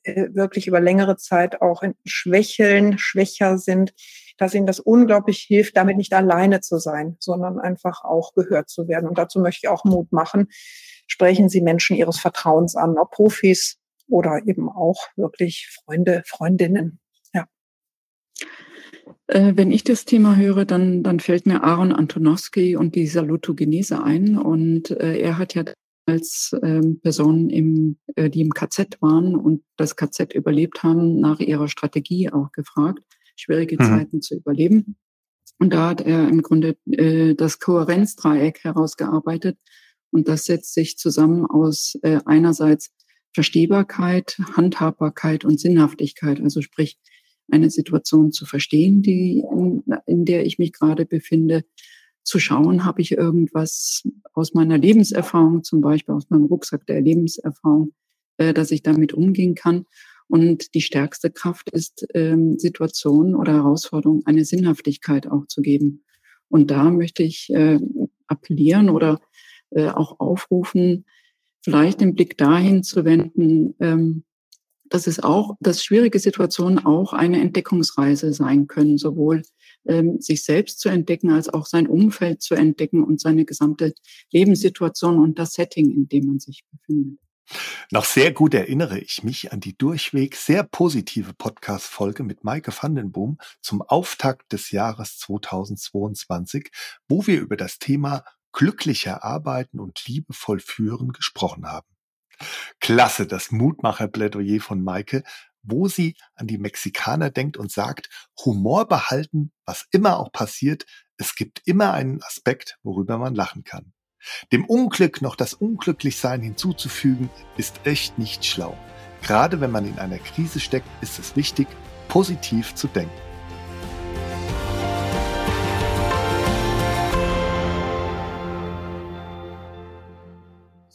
[SPEAKER 15] äh, wirklich über längere Zeit auch in Schwächeln, schwächer sind, dass ihnen das unglaublich hilft, damit nicht alleine zu sein, sondern einfach auch gehört zu werden. Und dazu möchte ich auch Mut machen, sprechen Sie Menschen Ihres Vertrauens an, ob Profis oder eben auch wirklich Freunde, Freundinnen. Ja.
[SPEAKER 16] Äh, wenn ich das Thema höre, dann, dann fällt mir Aaron Antonowski und die Salutogenese ein. Und äh, er hat ja als ähm, Personen, im, äh, die im KZ waren und das KZ überlebt haben, nach ihrer Strategie auch gefragt, schwierige mhm. Zeiten zu überleben. Und da hat er im Grunde äh, das Kohärenzdreieck herausgearbeitet, und das setzt sich zusammen aus äh, einerseits Verstehbarkeit, Handhabbarkeit und Sinnhaftigkeit. Also sprich, eine Situation zu verstehen, die in, in der ich mich gerade befinde, zu schauen, habe ich irgendwas aus meiner Lebenserfahrung, zum Beispiel aus meinem Rucksack der Lebenserfahrung, äh, dass ich damit umgehen kann. Und die stärkste Kraft ist, ähm, Situationen oder Herausforderungen eine Sinnhaftigkeit auch zu geben. Und da möchte ich äh, appellieren oder äh, auch aufrufen, vielleicht den Blick dahin zu wenden, ähm, dass es auch, dass schwierige Situationen auch eine Entdeckungsreise sein können, sowohl ähm, sich selbst zu entdecken, als auch sein Umfeld zu entdecken und seine gesamte Lebenssituation und das Setting, in dem man sich befindet.
[SPEAKER 1] Noch sehr gut erinnere ich mich an die durchweg sehr positive Podcast-Folge mit Maike Vandenboom zum Auftakt des Jahres 2022, wo wir über das Thema glücklicher arbeiten und liebevoll führen gesprochen haben. Klasse, das Mutmacherplädoyer von Maike, wo sie an die Mexikaner denkt und sagt, Humor behalten, was immer auch passiert, es gibt immer einen Aspekt, worüber man lachen kann. Dem Unglück noch das Unglücklichsein hinzuzufügen, ist echt nicht schlau. Gerade wenn man in einer Krise steckt, ist es wichtig, positiv zu denken.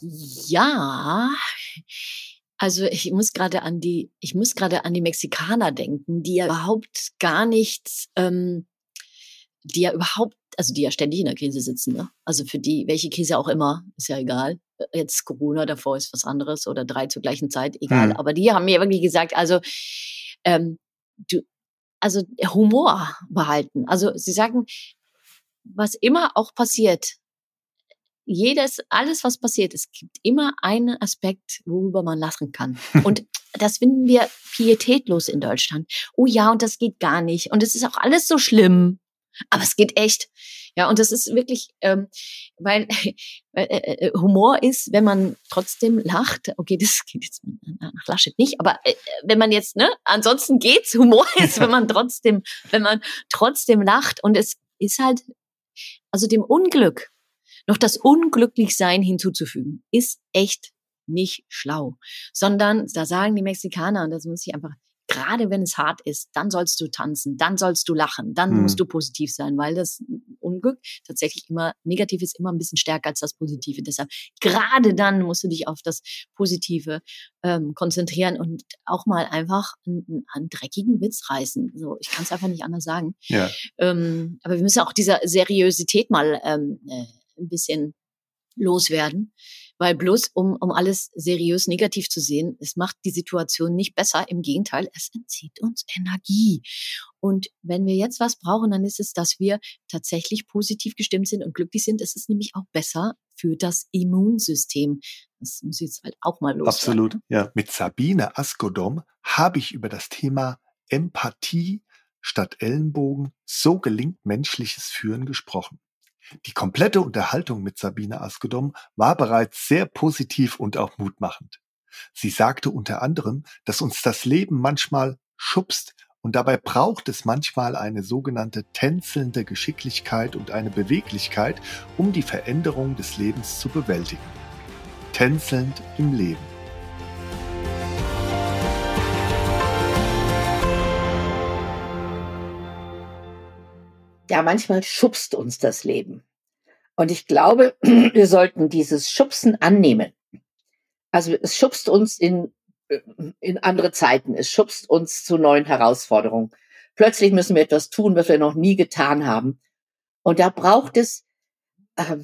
[SPEAKER 17] Ja, also ich muss gerade an die, ich muss gerade an die Mexikaner denken, die ja überhaupt gar nichts, ähm, die ja überhaupt, also die ja ständig in der Krise sitzen, ne? Also für die, welche Krise auch immer, ist ja egal. Jetzt Corona, davor ist was anderes oder drei zur gleichen Zeit, egal. Mhm. Aber die haben mir wirklich gesagt, also ähm, du, also Humor behalten. Also sie sagen, was immer auch passiert, jedes, alles, was passiert, es gibt immer einen Aspekt, worüber man lachen kann. Und das finden wir pietätlos in Deutschland. Oh ja, und das geht gar nicht. Und es ist auch alles so schlimm. Aber es geht echt. Ja, und das ist wirklich, ähm, weil äh, äh, Humor ist, wenn man trotzdem lacht. Okay, das geht jetzt nach Laschet nicht, aber äh, wenn man jetzt, ne, ansonsten geht's. Humor ist, wenn man trotzdem, wenn man trotzdem lacht. Und es ist halt, also dem Unglück noch das Unglücklichsein hinzuzufügen, ist echt nicht schlau, sondern da sagen die Mexikaner, und das muss ich einfach gerade wenn es hart ist, dann sollst du tanzen, dann sollst du lachen, dann mhm. musst du positiv sein, weil das Unglück tatsächlich immer negativ ist, immer ein bisschen stärker als das Positive. Deshalb gerade dann musst du dich auf das Positive ähm, konzentrieren und auch mal einfach einen, einen dreckigen Witz reißen. So, ich kann es einfach nicht anders sagen. Ja. Ähm, aber wir müssen auch dieser Seriosität mal ähm, äh, ein bisschen loswerden. Weil bloß um, um alles seriös negativ zu sehen, es macht die Situation nicht besser. Im Gegenteil, es entzieht uns Energie. Und wenn wir jetzt was brauchen, dann ist es, dass wir tatsächlich positiv gestimmt sind und glücklich sind. Es ist nämlich auch besser für das Immunsystem. Das muss jetzt halt auch mal los.
[SPEAKER 1] Absolut, ja. Mit Sabine Askodom habe ich über das Thema Empathie statt Ellenbogen, so gelingt menschliches Führen gesprochen. Die komplette Unterhaltung mit Sabine Askedom war bereits sehr positiv und auch mutmachend. Sie sagte unter anderem, dass uns das Leben manchmal schubst und dabei braucht es manchmal eine sogenannte tänzelnde Geschicklichkeit und eine Beweglichkeit, um die Veränderung des Lebens zu bewältigen. Tänzelnd im Leben.
[SPEAKER 18] Ja, manchmal schubst uns das Leben. Und ich glaube, wir sollten dieses Schubsen annehmen. Also es schubst uns in, in andere Zeiten. Es schubst uns zu neuen Herausforderungen. Plötzlich müssen wir etwas tun, was wir noch nie getan haben. Und da braucht es, äh,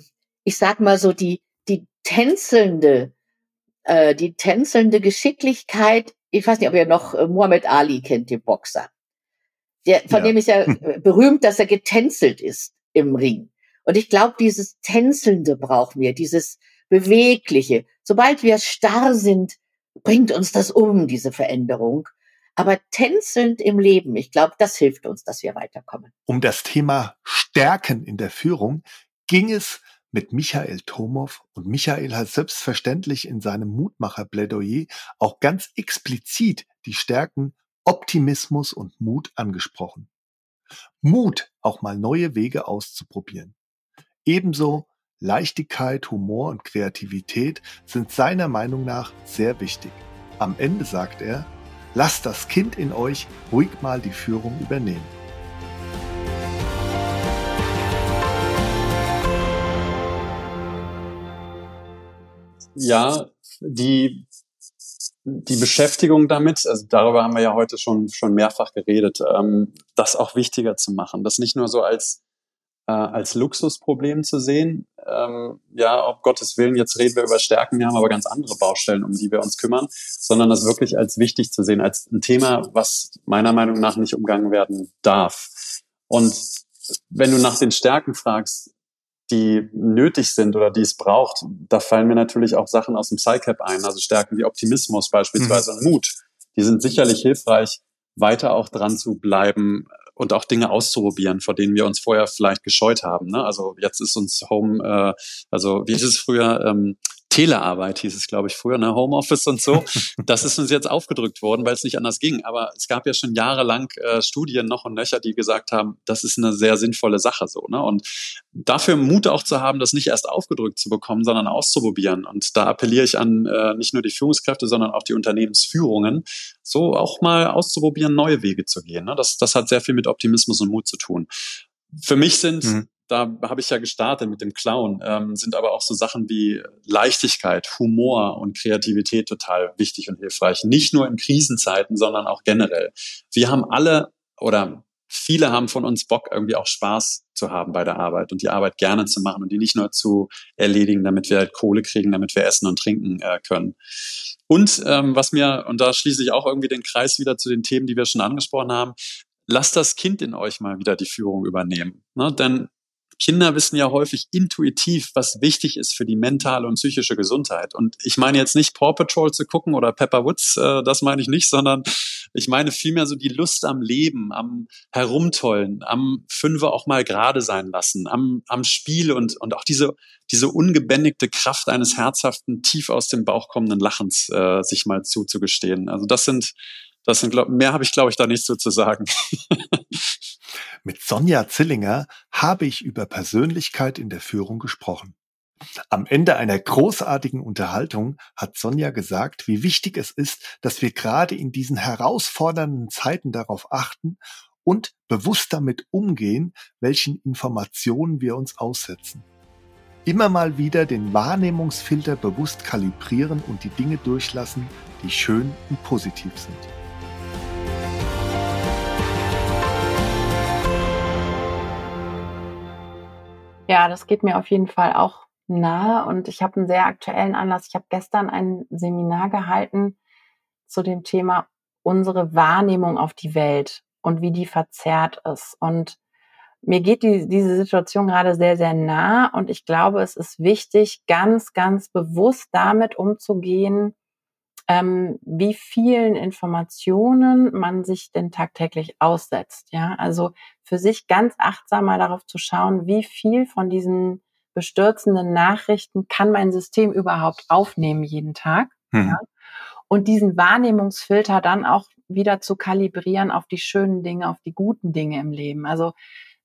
[SPEAKER 18] ich sag mal so, die, die tänzelnde, äh, die tänzelnde Geschicklichkeit. Ich weiß nicht, ob ihr noch äh, Muhammad Ali kennt, den Boxer. Der, von ja. dem ist ja äh, berühmt, dass er getänzelt ist im Ring. Und ich glaube, dieses Tänzelnde brauchen wir, dieses Bewegliche. Sobald wir starr sind, bringt uns das um, diese Veränderung. Aber tänzelnd im Leben, ich glaube, das hilft uns, dass wir weiterkommen.
[SPEAKER 1] Um das Thema Stärken in der Führung ging es mit Michael Tomow und Michael hat selbstverständlich in seinem Mutmacher-Plädoyer auch ganz explizit die Stärken Optimismus und Mut angesprochen. Mut, auch mal neue Wege auszuprobieren. Ebenso Leichtigkeit, Humor und Kreativität sind seiner Meinung nach sehr wichtig. Am Ende sagt er, lasst das Kind in euch ruhig mal die Führung übernehmen.
[SPEAKER 19] Ja, die die Beschäftigung damit, also darüber haben wir ja heute schon, schon mehrfach geredet, ähm, das auch wichtiger zu machen. Das nicht nur so als, äh, als Luxusproblem zu sehen. Ähm, ja, ob Gottes Willen, jetzt reden wir über Stärken, wir haben aber ganz andere Baustellen, um die wir uns kümmern, sondern das wirklich als wichtig zu sehen, als ein Thema, was meiner Meinung nach nicht umgangen werden darf. Und wenn du nach den Stärken fragst, die nötig sind oder die es braucht, da fallen mir natürlich auch Sachen aus dem PsyCap ein, also Stärken wie Optimismus beispielsweise mhm. und Mut. Die sind sicherlich hilfreich, weiter auch dran zu bleiben und auch Dinge auszuprobieren, vor denen wir uns vorher vielleicht gescheut haben. Ne? Also jetzt ist uns Home, äh, also wie ist es früher, ähm, Telearbeit hieß es, glaube ich, früher, ne? Homeoffice und so. Das ist uns jetzt aufgedrückt worden, weil es nicht anders ging. Aber es gab ja schon jahrelang äh, Studien noch und nöcher, die gesagt haben, das ist eine sehr sinnvolle Sache so. Ne? Und dafür Mut auch zu haben, das nicht erst aufgedrückt zu bekommen, sondern auszuprobieren. Und da appelliere ich an äh, nicht nur die Führungskräfte, sondern auch die Unternehmensführungen, so auch mal auszuprobieren, neue Wege zu gehen. Ne? Das, das hat sehr viel mit Optimismus und Mut zu tun. Für mich sind mhm da habe ich ja gestartet mit dem Clown, ähm, sind aber auch so Sachen wie Leichtigkeit, Humor und Kreativität total wichtig und hilfreich. Nicht nur in Krisenzeiten, sondern auch generell. Wir haben alle oder viele haben von uns Bock, irgendwie auch Spaß zu haben bei der Arbeit und die Arbeit gerne zu machen und die nicht nur zu erledigen, damit wir halt Kohle kriegen, damit wir essen und trinken äh, können. Und ähm, was mir, und da schließe ich auch irgendwie den Kreis wieder zu den Themen, die wir schon angesprochen haben, lasst das Kind in euch mal wieder die Führung übernehmen. Ne? Denn Kinder wissen ja häufig intuitiv, was wichtig ist für die mentale und psychische Gesundheit. Und ich meine jetzt nicht Paw Patrol zu gucken oder Pepper Woods, äh, das meine ich nicht, sondern ich meine vielmehr so die Lust am Leben, am Herumtollen, am Fünfe auch mal gerade sein lassen, am, am Spiel und, und auch diese, diese ungebändigte Kraft eines herzhaften, tief aus dem Bauch kommenden Lachens äh, sich mal zuzugestehen. Also das sind, das sind, glaub, mehr habe ich, glaube ich, da nicht so zu sagen.
[SPEAKER 1] Mit Sonja Zillinger habe ich über Persönlichkeit in der Führung gesprochen. Am Ende einer großartigen Unterhaltung hat Sonja gesagt, wie wichtig es ist, dass wir gerade in diesen herausfordernden Zeiten darauf achten und bewusst damit umgehen, welchen Informationen wir uns aussetzen. Immer mal wieder den Wahrnehmungsfilter bewusst kalibrieren und die Dinge durchlassen, die schön und positiv sind.
[SPEAKER 20] Ja, das geht mir auf jeden Fall auch nahe und ich habe einen sehr aktuellen Anlass. Ich habe gestern ein Seminar gehalten zu dem Thema unsere Wahrnehmung auf die Welt und wie die verzerrt ist. Und mir geht die, diese Situation gerade sehr, sehr nah und ich glaube, es ist wichtig, ganz, ganz bewusst damit umzugehen, ähm, wie vielen Informationen man sich denn tagtäglich aussetzt. Ja, also für sich ganz achtsam mal darauf zu schauen, wie viel von diesen bestürzenden Nachrichten kann mein System überhaupt aufnehmen jeden Tag. Hm. Ja? Und diesen Wahrnehmungsfilter dann auch wieder zu kalibrieren auf die schönen Dinge, auf die guten Dinge im Leben. Also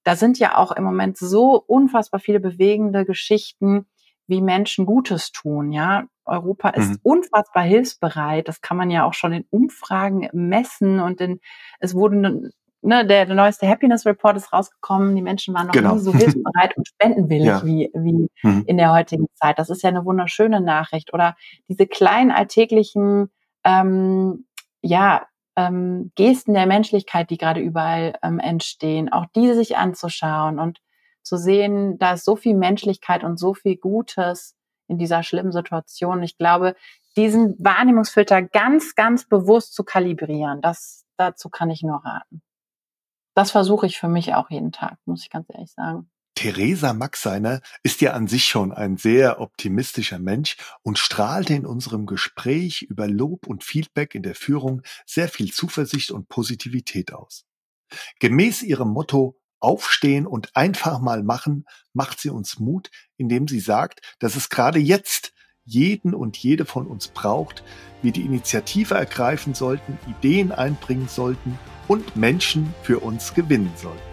[SPEAKER 20] da sind ja auch im Moment so unfassbar viele bewegende Geschichten, wie Menschen Gutes tun. Ja, Europa ist mhm. unfassbar hilfsbereit. Das kann man ja auch schon in Umfragen messen und in, es wurde ne, der, der neueste Happiness Report ist rausgekommen. Die Menschen waren noch genau. nie so hilfsbereit und spendenwillig ja. wie, wie mhm. in der heutigen Zeit. Das ist ja eine wunderschöne Nachricht. Oder diese kleinen alltäglichen, ähm, ja, ähm, Gesten der Menschlichkeit, die gerade überall ähm, entstehen, auch diese sich anzuschauen und zu sehen, da ist so viel Menschlichkeit und so viel Gutes in dieser schlimmen Situation. Ich glaube, diesen Wahrnehmungsfilter ganz, ganz bewusst zu kalibrieren, das, dazu kann ich nur raten. Das versuche ich für mich auch jeden Tag, muss ich ganz ehrlich sagen.
[SPEAKER 1] Theresa Maxeiner ist ja an sich schon ein sehr optimistischer Mensch und strahlte in unserem Gespräch über Lob und Feedback in der Führung sehr viel Zuversicht und Positivität aus. Gemäß ihrem Motto Aufstehen und einfach mal machen macht sie uns Mut, indem sie sagt, dass es gerade jetzt jeden und jede von uns braucht, wir die Initiative ergreifen sollten, Ideen einbringen sollten und Menschen für uns gewinnen sollten.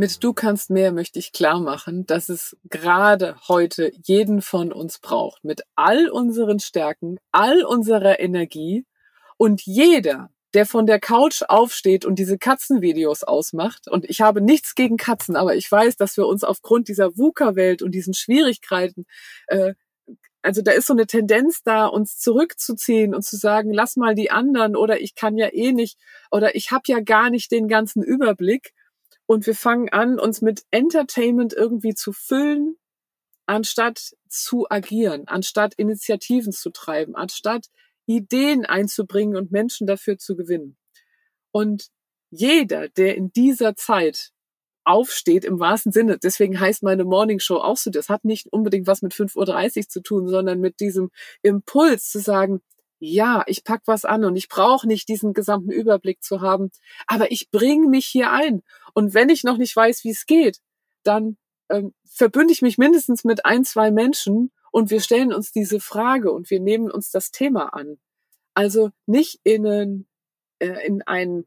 [SPEAKER 21] Mit Du kannst mehr möchte ich klar machen, dass es gerade heute jeden von uns braucht, mit all unseren Stärken, all unserer Energie und jeder, der von der Couch aufsteht und diese Katzenvideos ausmacht. Und ich habe nichts gegen Katzen, aber ich weiß, dass wir uns aufgrund dieser VUCA-Welt und diesen Schwierigkeiten, äh, also da ist so eine Tendenz da, uns zurückzuziehen und zu sagen, lass mal die anderen oder ich kann ja eh nicht oder ich habe ja gar nicht den ganzen Überblick und wir fangen an, uns mit Entertainment irgendwie zu füllen, anstatt zu agieren, anstatt Initiativen zu treiben, anstatt Ideen einzubringen und Menschen dafür zu gewinnen. Und jeder, der in dieser Zeit aufsteht im wahrsten Sinne. Deswegen heißt meine Morning Show auch so. Das hat nicht unbedingt was mit 5.30 Uhr zu tun, sondern mit diesem Impuls zu sagen, ja, ich pack was an und ich brauche nicht diesen gesamten Überblick zu haben, aber ich bringe mich hier ein. Und wenn ich noch nicht weiß, wie es geht, dann ähm, verbünde ich mich mindestens mit ein, zwei Menschen und wir stellen uns diese Frage und wir nehmen uns das Thema an. Also nicht in, einen, äh, in ein,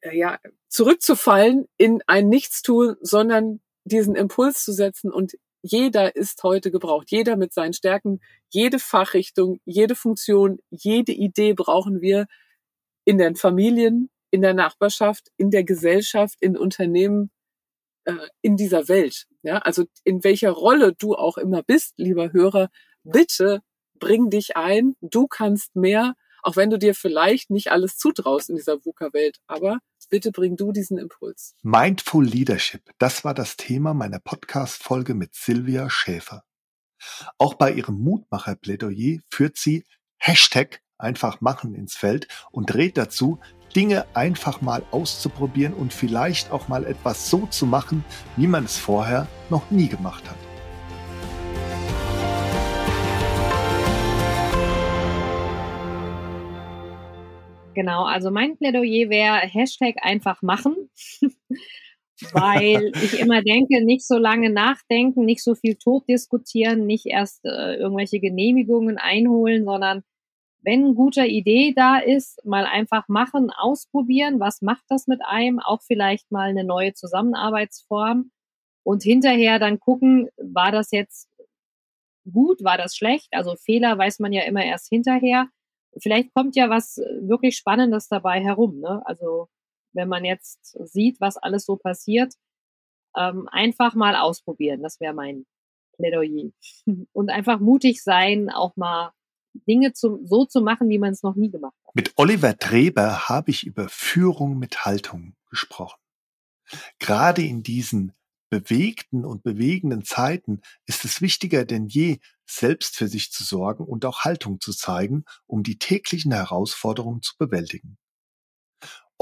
[SPEAKER 21] äh, ja, zurückzufallen in ein Nichtstun, sondern diesen Impuls zu setzen und jeder ist heute gebraucht. Jeder mit seinen Stärken, jede Fachrichtung, jede Funktion, jede Idee brauchen wir in den Familien, in der Nachbarschaft, in der Gesellschaft, in Unternehmen, äh, in dieser Welt. Ja, also in welcher Rolle du auch immer bist, lieber Hörer, bitte bring dich ein. Du kannst mehr, auch wenn du dir vielleicht nicht alles zutraust in dieser VUCA-Welt. Aber bitte bring du diesen Impuls.
[SPEAKER 1] Mindful Leadership, das war das Thema meiner Podcast-Folge mit Silvia Schäfer. Auch bei ihrem Mutmacher-Plädoyer führt sie Hashtag einfach machen ins Feld und rät dazu, Dinge einfach mal auszuprobieren und vielleicht auch mal etwas so zu machen, wie man es vorher noch nie gemacht hat.
[SPEAKER 22] Genau, also mein Plädoyer wäre Hashtag einfach machen, weil ich immer denke, nicht so lange nachdenken, nicht so viel tot diskutieren, nicht erst äh, irgendwelche Genehmigungen einholen, sondern wenn eine gute Idee da ist, mal einfach machen, ausprobieren, was macht das mit einem, auch vielleicht mal eine neue Zusammenarbeitsform und hinterher dann gucken, war das jetzt gut, war das schlecht? Also Fehler weiß man ja immer erst hinterher. Vielleicht kommt ja was wirklich Spannendes dabei herum. Ne? Also wenn man jetzt sieht, was alles so passiert, ähm, einfach mal ausprobieren. Das wäre mein Plädoyer. Und einfach mutig sein, auch mal Dinge zu, so zu machen, wie man es noch nie gemacht hat.
[SPEAKER 1] Mit Oliver Treber habe ich über Führung mit Haltung gesprochen. Gerade in diesen bewegten und bewegenden Zeiten ist es wichtiger denn je, selbst für sich zu sorgen und auch Haltung zu zeigen, um die täglichen Herausforderungen zu bewältigen.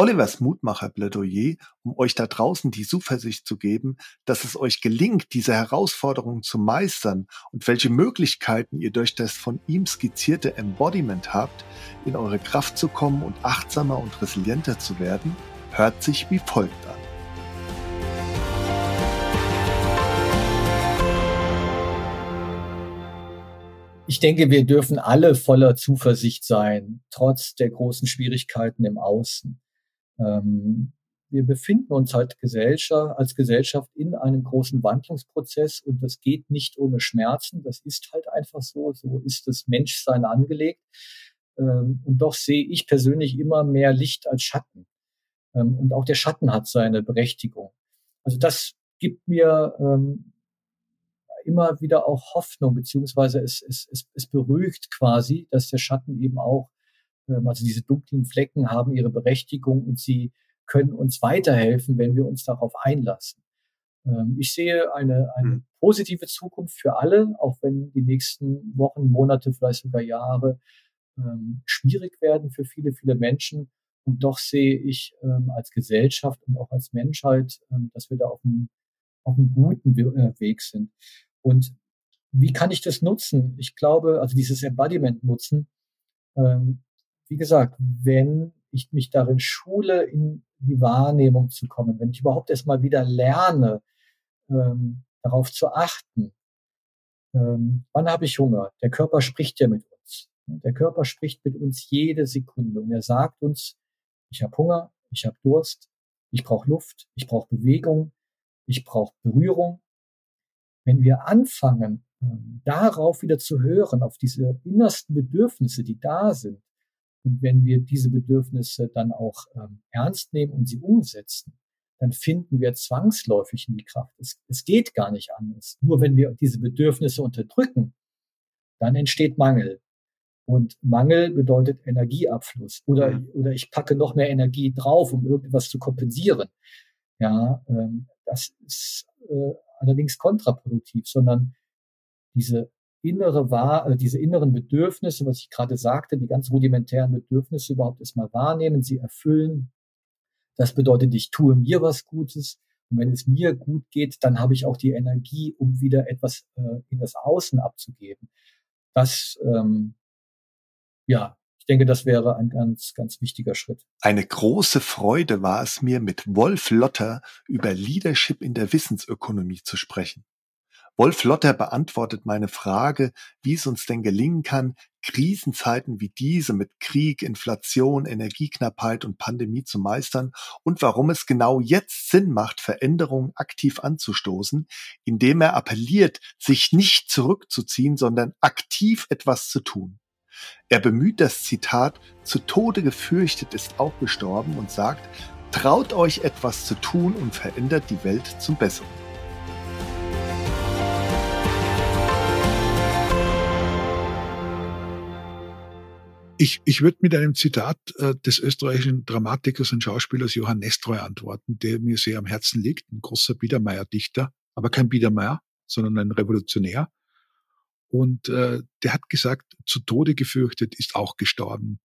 [SPEAKER 1] Olivers Mutmacher-Plädoyer, um euch da draußen die Zuversicht zu geben, dass es euch gelingt, diese Herausforderungen zu meistern und welche Möglichkeiten ihr durch das von ihm skizzierte Embodiment habt, in eure Kraft zu kommen und achtsamer und resilienter zu werden, hört sich wie folgt an.
[SPEAKER 23] Ich denke, wir dürfen alle voller Zuversicht sein, trotz der großen Schwierigkeiten im Außen. Ähm, wir befinden uns halt Gesellschaft, als Gesellschaft in einem großen Wandlungsprozess und das geht nicht ohne Schmerzen. Das ist halt einfach so. So ist das Menschsein angelegt. Ähm, und doch sehe ich persönlich immer mehr Licht als Schatten. Ähm, und auch der Schatten hat seine Berechtigung. Also das gibt mir ähm, immer wieder auch Hoffnung, beziehungsweise es, es, es, es beruhigt quasi, dass der Schatten eben auch ähm, also diese dunklen Flecken haben ihre Berechtigung und sie können uns weiterhelfen, wenn wir uns darauf einlassen. Ähm, ich sehe eine, eine hm. positive Zukunft für alle, auch wenn die nächsten Wochen, Monate, vielleicht sogar Jahre ähm, schwierig werden für viele, viele Menschen. Und doch sehe ich als Gesellschaft und auch als Menschheit, dass wir da auf einem, auf einem guten äh, Weg sind. Und wie kann ich das nutzen? Ich glaube, also dieses Embodiment nutzen, wie gesagt, wenn ich mich darin schule, in die Wahrnehmung zu kommen, wenn ich überhaupt erstmal wieder lerne, ähm, darauf zu achten, ähm, wann habe ich Hunger? Der Körper spricht ja mit uns. Der Körper spricht mit uns jede Sekunde und er sagt uns, ich habe Hunger, ich habe Durst, ich brauche Luft, ich brauche Bewegung, ich brauche Berührung. Wenn wir anfangen, ähm, darauf wieder zu hören, auf diese innersten Bedürfnisse, die da sind, und wenn wir diese Bedürfnisse dann auch ähm, ernst nehmen und sie umsetzen, dann finden wir zwangsläufig in die Kraft. Es, es geht gar nicht anders. Nur wenn wir diese Bedürfnisse unterdrücken, dann entsteht Mangel. Und Mangel bedeutet Energieabfluss. Oder, oder ich packe noch mehr Energie drauf, um irgendwas zu kompensieren. Ja, ähm, das ist äh, allerdings kontraproduktiv, sondern diese innere wahr, äh, diese inneren Bedürfnisse, was ich gerade sagte, die ganz rudimentären Bedürfnisse überhaupt erstmal wahrnehmen, sie erfüllen. Das bedeutet, ich tue mir was Gutes. Und wenn es mir gut geht, dann habe ich auch die Energie, um wieder etwas äh, in das Außen abzugeben. Das, ähm, ja, denke, das wäre ein ganz, ganz wichtiger Schritt.
[SPEAKER 1] Eine große Freude war es mir, mit Wolf Lotter über Leadership in der Wissensökonomie zu sprechen. Wolf Lotter beantwortet meine Frage, wie es uns denn gelingen kann, Krisenzeiten wie diese mit Krieg, Inflation, Energieknappheit und Pandemie zu meistern und warum es genau jetzt Sinn macht, Veränderungen aktiv anzustoßen, indem er appelliert, sich nicht zurückzuziehen, sondern aktiv etwas zu tun. Er bemüht das Zitat, zu Tode gefürchtet ist auch gestorben und sagt, traut euch etwas zu tun und verändert die Welt zum Besseren.
[SPEAKER 24] Ich, ich würde mit einem Zitat äh, des österreichischen Dramatikers und Schauspielers Johann Nestroy antworten, der mir sehr am Herzen liegt, ein großer Biedermeier-Dichter, aber kein Biedermeier, sondern ein Revolutionär. Und äh, der hat gesagt, zu Tode gefürchtet ist auch gestorben.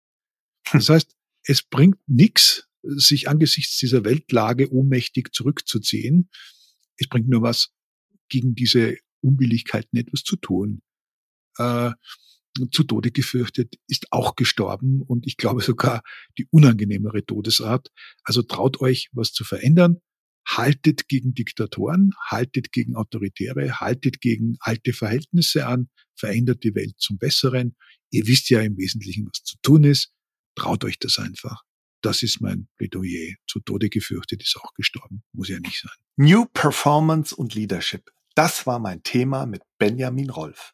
[SPEAKER 24] Das heißt, es bringt nichts, sich angesichts dieser Weltlage ohnmächtig zurückzuziehen. Es bringt nur was, gegen diese Unbilligkeiten etwas zu tun. Äh, zu Tode gefürchtet, ist auch gestorben und ich glaube sogar die unangenehmere Todesart. Also traut euch, was zu verändern haltet gegen Diktatoren, haltet gegen Autoritäre, haltet gegen alte Verhältnisse an, verändert die Welt zum Besseren. Ihr wisst ja im Wesentlichen, was zu tun ist. Traut euch das einfach. Das ist mein Plädoyer. Zu Tode gefürchtet ist auch gestorben. Muss ja nicht sein.
[SPEAKER 1] New Performance und Leadership. Das war mein Thema mit Benjamin Rolf.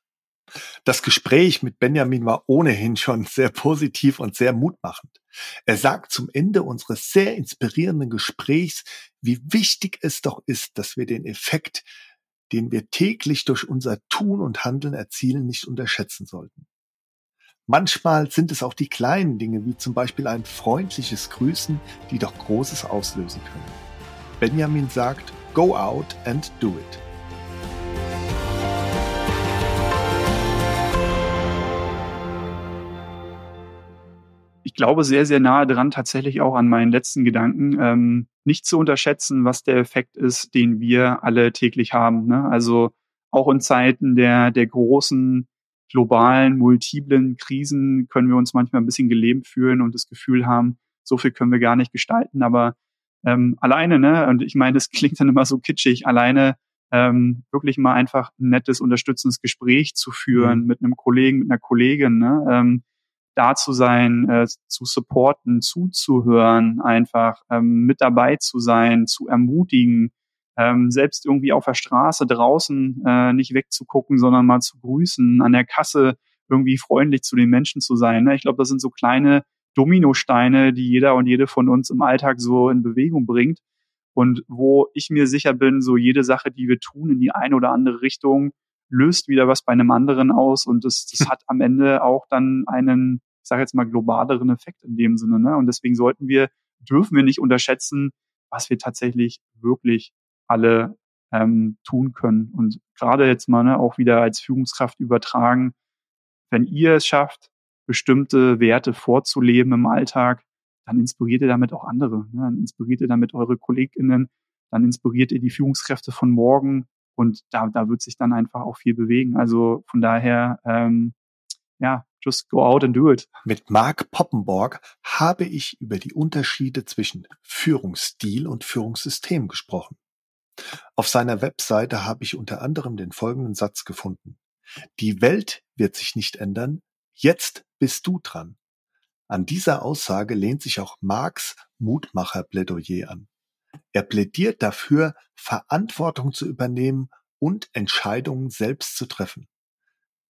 [SPEAKER 1] Das Gespräch mit Benjamin war ohnehin schon sehr positiv und sehr mutmachend. Er sagt zum Ende unseres sehr inspirierenden Gesprächs, wie wichtig es doch ist, dass wir den Effekt, den wir täglich durch unser Tun und Handeln erzielen, nicht unterschätzen sollten. Manchmal sind es auch die kleinen Dinge, wie zum Beispiel ein freundliches Grüßen, die doch Großes auslösen können. Benjamin sagt, go out and do it.
[SPEAKER 25] Ich glaube, sehr, sehr nahe dran tatsächlich auch an meinen letzten Gedanken, ähm, nicht zu unterschätzen, was der Effekt ist, den wir alle täglich haben. Ne? Also auch in Zeiten der, der großen globalen, multiplen Krisen können wir uns manchmal ein bisschen gelähmt fühlen und das Gefühl haben, so viel können wir gar nicht gestalten. Aber ähm, alleine, ne, und ich meine, das klingt dann immer so kitschig, alleine ähm, wirklich mal einfach ein nettes, unterstützendes Gespräch zu führen mhm. mit einem Kollegen, mit einer Kollegin, ne? ähm, da zu sein, äh, zu supporten, zuzuhören, einfach ähm, mit dabei zu sein, zu ermutigen, ähm, selbst irgendwie auf der Straße draußen äh, nicht wegzugucken, sondern mal zu grüßen, an der Kasse irgendwie freundlich zu den Menschen zu sein. Ne? Ich glaube, das sind so kleine Dominosteine, die jeder und jede von uns im Alltag so in Bewegung bringt. Und wo ich mir sicher bin, so jede Sache, die wir tun in die eine oder andere Richtung, löst wieder was bei einem anderen aus und das, das hat am Ende auch dann einen, sage jetzt mal, globaleren Effekt in dem Sinne. Ne? Und deswegen sollten wir, dürfen wir nicht unterschätzen, was wir tatsächlich wirklich alle ähm, tun können. Und gerade jetzt mal ne, auch wieder als Führungskraft übertragen, wenn ihr es schafft, bestimmte Werte vorzuleben im Alltag, dann inspiriert ihr damit auch andere. Ne? Dann inspiriert ihr damit eure KollegInnen, dann inspiriert ihr die Führungskräfte von morgen und da, da wird sich dann einfach auch viel bewegen. Also von daher, ähm, ja, just go out and do it.
[SPEAKER 1] Mit Mark Poppenborg habe ich über die Unterschiede zwischen Führungsstil und Führungssystem gesprochen. Auf seiner Webseite habe ich unter anderem den folgenden Satz gefunden. Die Welt wird sich nicht ändern, jetzt bist du dran. An dieser Aussage lehnt sich auch Marx Mutmacher-Plädoyer an. Er plädiert dafür, Verantwortung zu übernehmen und Entscheidungen selbst zu treffen.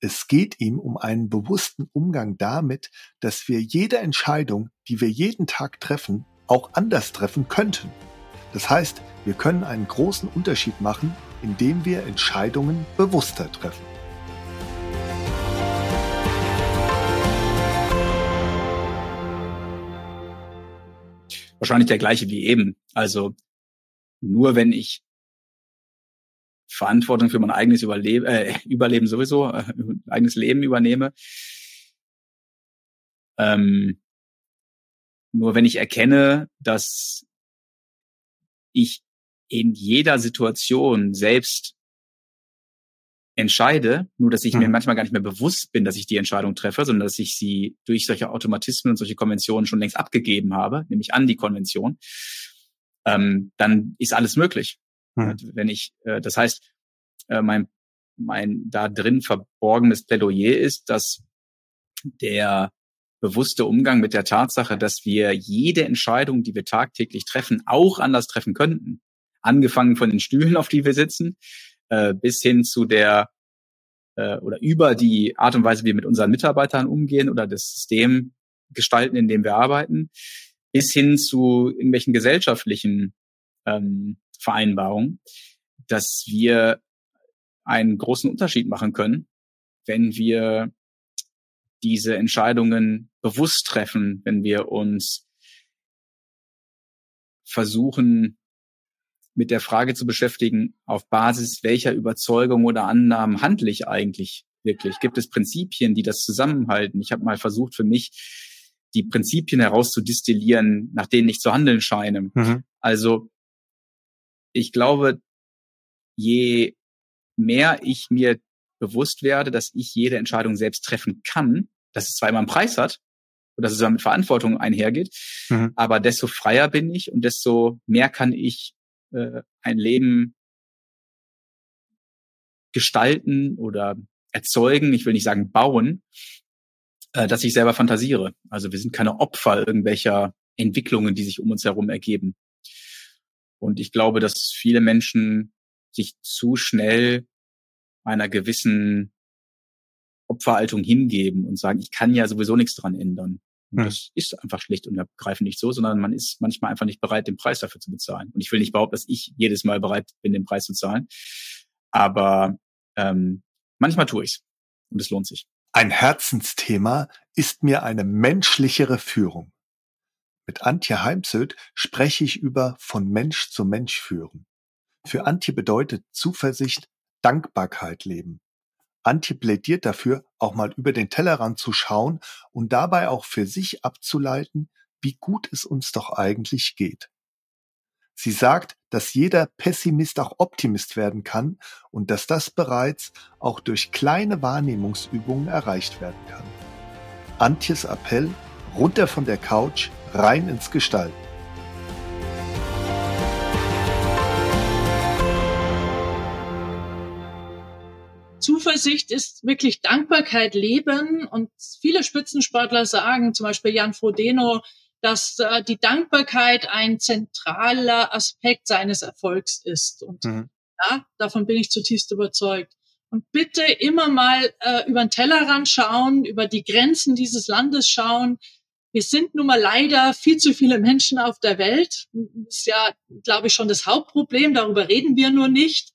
[SPEAKER 1] Es geht ihm um einen bewussten Umgang damit, dass wir jede Entscheidung, die wir jeden Tag treffen, auch anders treffen könnten. Das heißt, wir können einen großen Unterschied machen, indem wir Entscheidungen bewusster treffen.
[SPEAKER 26] Wahrscheinlich der gleiche wie eben. Also nur wenn ich Verantwortung für mein eigenes Überleben, äh, Überleben sowieso, äh, eigenes Leben übernehme, ähm, nur wenn ich erkenne, dass ich in jeder Situation selbst entscheide, nur dass ich mhm. mir manchmal gar nicht mehr bewusst bin, dass ich die Entscheidung treffe, sondern dass ich sie durch solche Automatismen und solche Konventionen schon längst abgegeben habe, nämlich an die Konvention, ähm, dann ist alles möglich. Mhm. Wenn ich, äh, das heißt, äh, mein, mein da drin verborgenes Plädoyer ist, dass der bewusste Umgang mit der Tatsache, dass wir jede Entscheidung, die wir tagtäglich treffen, auch anders treffen könnten. Angefangen von den Stühlen, auf die wir sitzen, äh, bis hin zu der äh, oder über die Art und Weise, wie wir mit unseren Mitarbeitern umgehen oder das System gestalten, in dem wir arbeiten, bis hin zu irgendwelchen gesellschaftlichen ähm, Vereinbarungen, dass wir einen großen Unterschied machen können, wenn wir diese Entscheidungen bewusst treffen, wenn wir uns versuchen, mit der Frage zu beschäftigen, auf Basis welcher Überzeugung oder Annahmen handle ich eigentlich wirklich? Gibt es Prinzipien, die das zusammenhalten? Ich habe mal versucht, für mich die Prinzipien herauszudistillieren, nach denen ich zu handeln scheine. Mhm. Also ich glaube, je mehr ich mir bewusst werde, dass ich jede Entscheidung selbst treffen kann, dass es zwar immer einen Preis hat und dass es dann mit Verantwortung einhergeht, mhm. aber desto freier bin ich und desto mehr kann ich äh, ein Leben gestalten oder erzeugen, ich will nicht sagen bauen, äh, dass ich selber fantasiere. Also wir sind keine Opfer irgendwelcher Entwicklungen, die sich um uns herum ergeben. Und ich glaube, dass viele Menschen sich zu schnell einer gewissen Opferhaltung hingeben und sagen, ich kann ja sowieso nichts dran ändern. Und hm. das ist einfach schlicht und ergreifend nicht so, sondern man ist manchmal einfach nicht bereit, den Preis dafür zu bezahlen. Und ich will nicht behaupten, dass ich jedes Mal bereit bin, den Preis zu zahlen. Aber ähm, manchmal tue ich's und es lohnt sich.
[SPEAKER 1] Ein Herzensthema ist mir eine menschlichere Führung. Mit Antje Heimsöth spreche ich über von Mensch zu Mensch führen. Für Antje bedeutet Zuversicht Dankbarkeit leben. Antje plädiert dafür, auch mal über den Tellerrand zu schauen und dabei auch für sich abzuleiten, wie gut es uns doch eigentlich geht. Sie sagt, dass jeder Pessimist auch Optimist werden kann und dass das bereits auch durch kleine Wahrnehmungsübungen erreicht werden kann. Antjes Appell, runter von der Couch, rein ins Gestalten.
[SPEAKER 27] Zuversicht ist wirklich Dankbarkeit leben und viele Spitzensportler sagen, zum Beispiel Jan Frodeno, dass äh, die Dankbarkeit ein zentraler Aspekt seines Erfolgs ist. Und mhm. ja, davon bin ich zutiefst überzeugt. Und bitte immer mal äh, über den Tellerrand schauen, über die Grenzen dieses Landes schauen. Wir sind nun mal leider viel zu viele Menschen auf der Welt. Das ist ja, glaube ich, schon das Hauptproblem. Darüber reden wir nur nicht.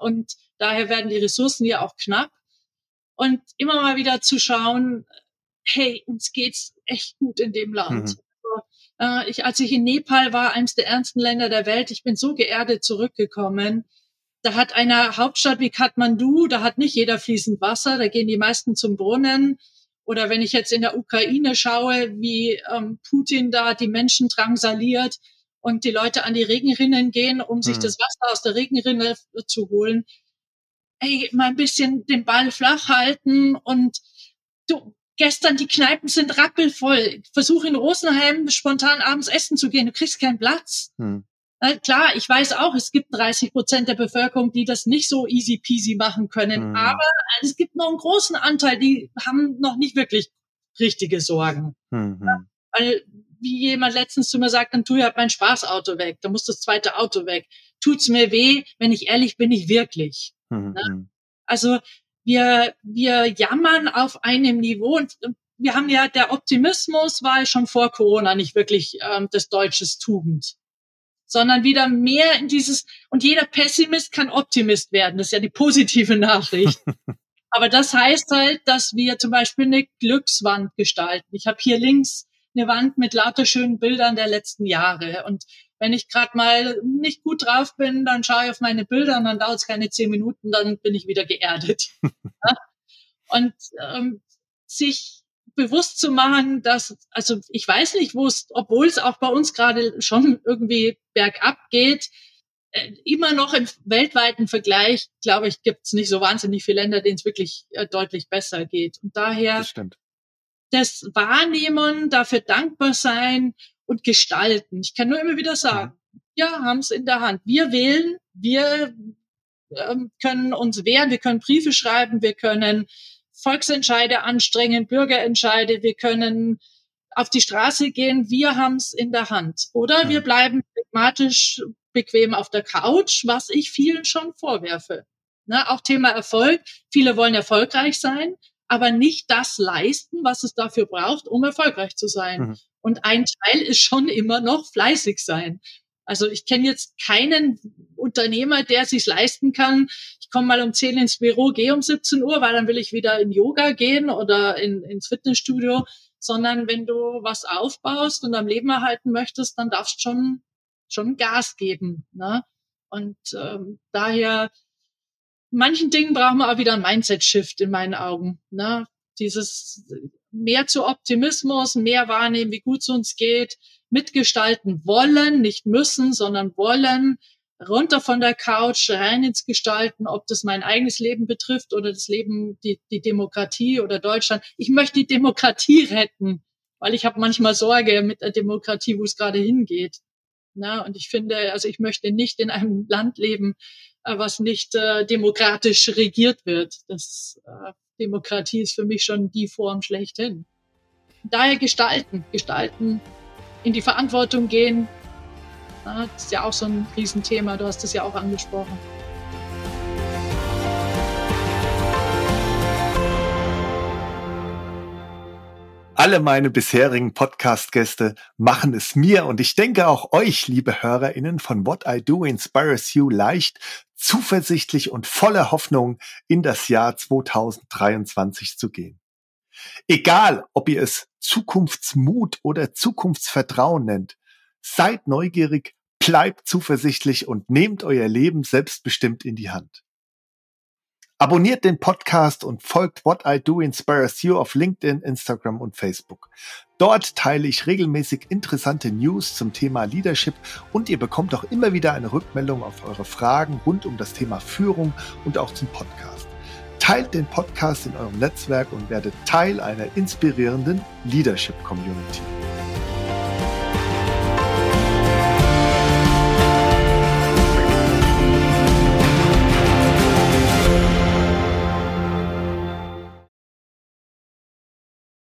[SPEAKER 27] Und daher werden die Ressourcen ja auch knapp. Und immer mal wieder zu schauen, hey, uns geht's echt gut in dem Land. Mhm. Äh, ich, als ich in Nepal war, eines der ärmsten Länder der Welt, ich bin so geerdet zurückgekommen. Da hat eine Hauptstadt wie Kathmandu, da hat nicht jeder fließend Wasser, da gehen die meisten zum Brunnen. Oder wenn ich jetzt in der Ukraine schaue, wie ähm, Putin da die Menschen drangsaliert und die Leute an die Regenrinnen gehen, um sich hm. das Wasser aus der Regenrinne zu holen. Ey, mal ein bisschen den Ball flach halten und du, gestern, die Kneipen sind rappelvoll. Versuche in Rosenheim spontan abends essen zu gehen. Du kriegst keinen Platz. Hm. Klar, ich weiß auch, es gibt 30 Prozent der Bevölkerung, die das nicht so easy peasy machen können. Hm. Aber es gibt noch einen großen Anteil, die haben noch nicht wirklich richtige Sorgen. Hm. Ja, weil, wie jemand letztens zu mir sagt, dann tu ich halt mein Spaßauto weg. Da muss das zweite Auto weg. Tut's mir weh? Wenn ich ehrlich bin, ich wirklich. Hm. hm. Also, wir, wir jammern auf einem Niveau und wir haben ja, der Optimismus war schon vor Corona nicht wirklich ähm, das deutsches Tugend, sondern wieder mehr in dieses, und jeder Pessimist kann Optimist werden, das ist ja die positive Nachricht. Aber das heißt halt, dass wir zum Beispiel eine Glückswand gestalten. Ich habe hier links eine Wand mit lauter schönen Bildern der letzten Jahre. Und wenn ich gerade mal nicht gut drauf bin, dann schaue ich auf meine Bilder und dann dauert es keine zehn Minuten, dann bin ich wieder geerdet. ja? Und ähm, sich bewusst zu machen, dass, also ich weiß nicht, wo es, obwohl es auch bei uns gerade schon irgendwie bergab geht, äh, immer noch im weltweiten Vergleich, glaube ich, gibt es nicht so wahnsinnig viele Länder, denen es wirklich äh, deutlich besser geht. Und daher
[SPEAKER 1] das,
[SPEAKER 27] das Wahrnehmen, dafür dankbar sein und gestalten. Ich kann nur immer wieder sagen, ja, haben es in der Hand. Wir wählen, wir ähm, können uns wehren, wir können Briefe schreiben, wir können Volksentscheide anstrengen, Bürgerentscheide, wir können auf die Straße gehen, wir haben es in der Hand. Oder wir bleiben pragmatisch bequem auf der Couch, was ich vielen schon vorwerfe. Ne, auch Thema Erfolg. Viele wollen erfolgreich sein, aber nicht das leisten, was es dafür braucht, um erfolgreich zu sein. Mhm. Und ein Teil ist schon immer noch fleißig sein. Also ich kenne jetzt keinen Unternehmer, der sich leisten kann. Ich komme mal um 10 ins Büro, gehe um 17 Uhr, weil dann will ich wieder in Yoga gehen oder in, ins Fitnessstudio. Sondern wenn du was aufbaust und am Leben erhalten möchtest, dann darfst schon schon Gas geben. Ne? Und ähm, daher manchen Dingen brauchen wir auch wieder ein Mindset-Shift in meinen Augen. Ne? Dieses mehr zu Optimismus, mehr wahrnehmen, wie gut es uns geht, mitgestalten wollen, nicht müssen, sondern wollen, runter von der Couch, rein ins Gestalten, ob das mein eigenes Leben betrifft oder das Leben, die, die Demokratie oder Deutschland. Ich möchte die Demokratie retten, weil ich habe manchmal Sorge mit der Demokratie, wo es gerade hingeht. Ne? Und ich finde, also ich möchte nicht in einem Land leben, äh, was nicht äh, demokratisch regiert wird. Das äh, Demokratie ist für mich schon die Form schlechthin. Daher gestalten, gestalten, in die Verantwortung gehen. Das ist ja auch so ein Riesenthema. Du hast es ja auch angesprochen.
[SPEAKER 1] Alle meine bisherigen Podcast-Gäste machen es mir und ich denke auch euch, liebe HörerInnen von What I Do Inspires You leicht, zuversichtlich und voller Hoffnung in das Jahr 2023 zu gehen. Egal, ob ihr es Zukunftsmut oder Zukunftsvertrauen nennt, seid neugierig, bleibt zuversichtlich und nehmt euer Leben selbstbestimmt in die Hand. Abonniert den Podcast und folgt What I Do Inspires You auf LinkedIn, Instagram und Facebook. Dort teile ich regelmäßig interessante News zum Thema Leadership und ihr bekommt auch immer wieder eine Rückmeldung auf eure Fragen rund um das Thema Führung und auch zum Podcast. Teilt den Podcast in eurem Netzwerk und werdet Teil einer inspirierenden Leadership Community.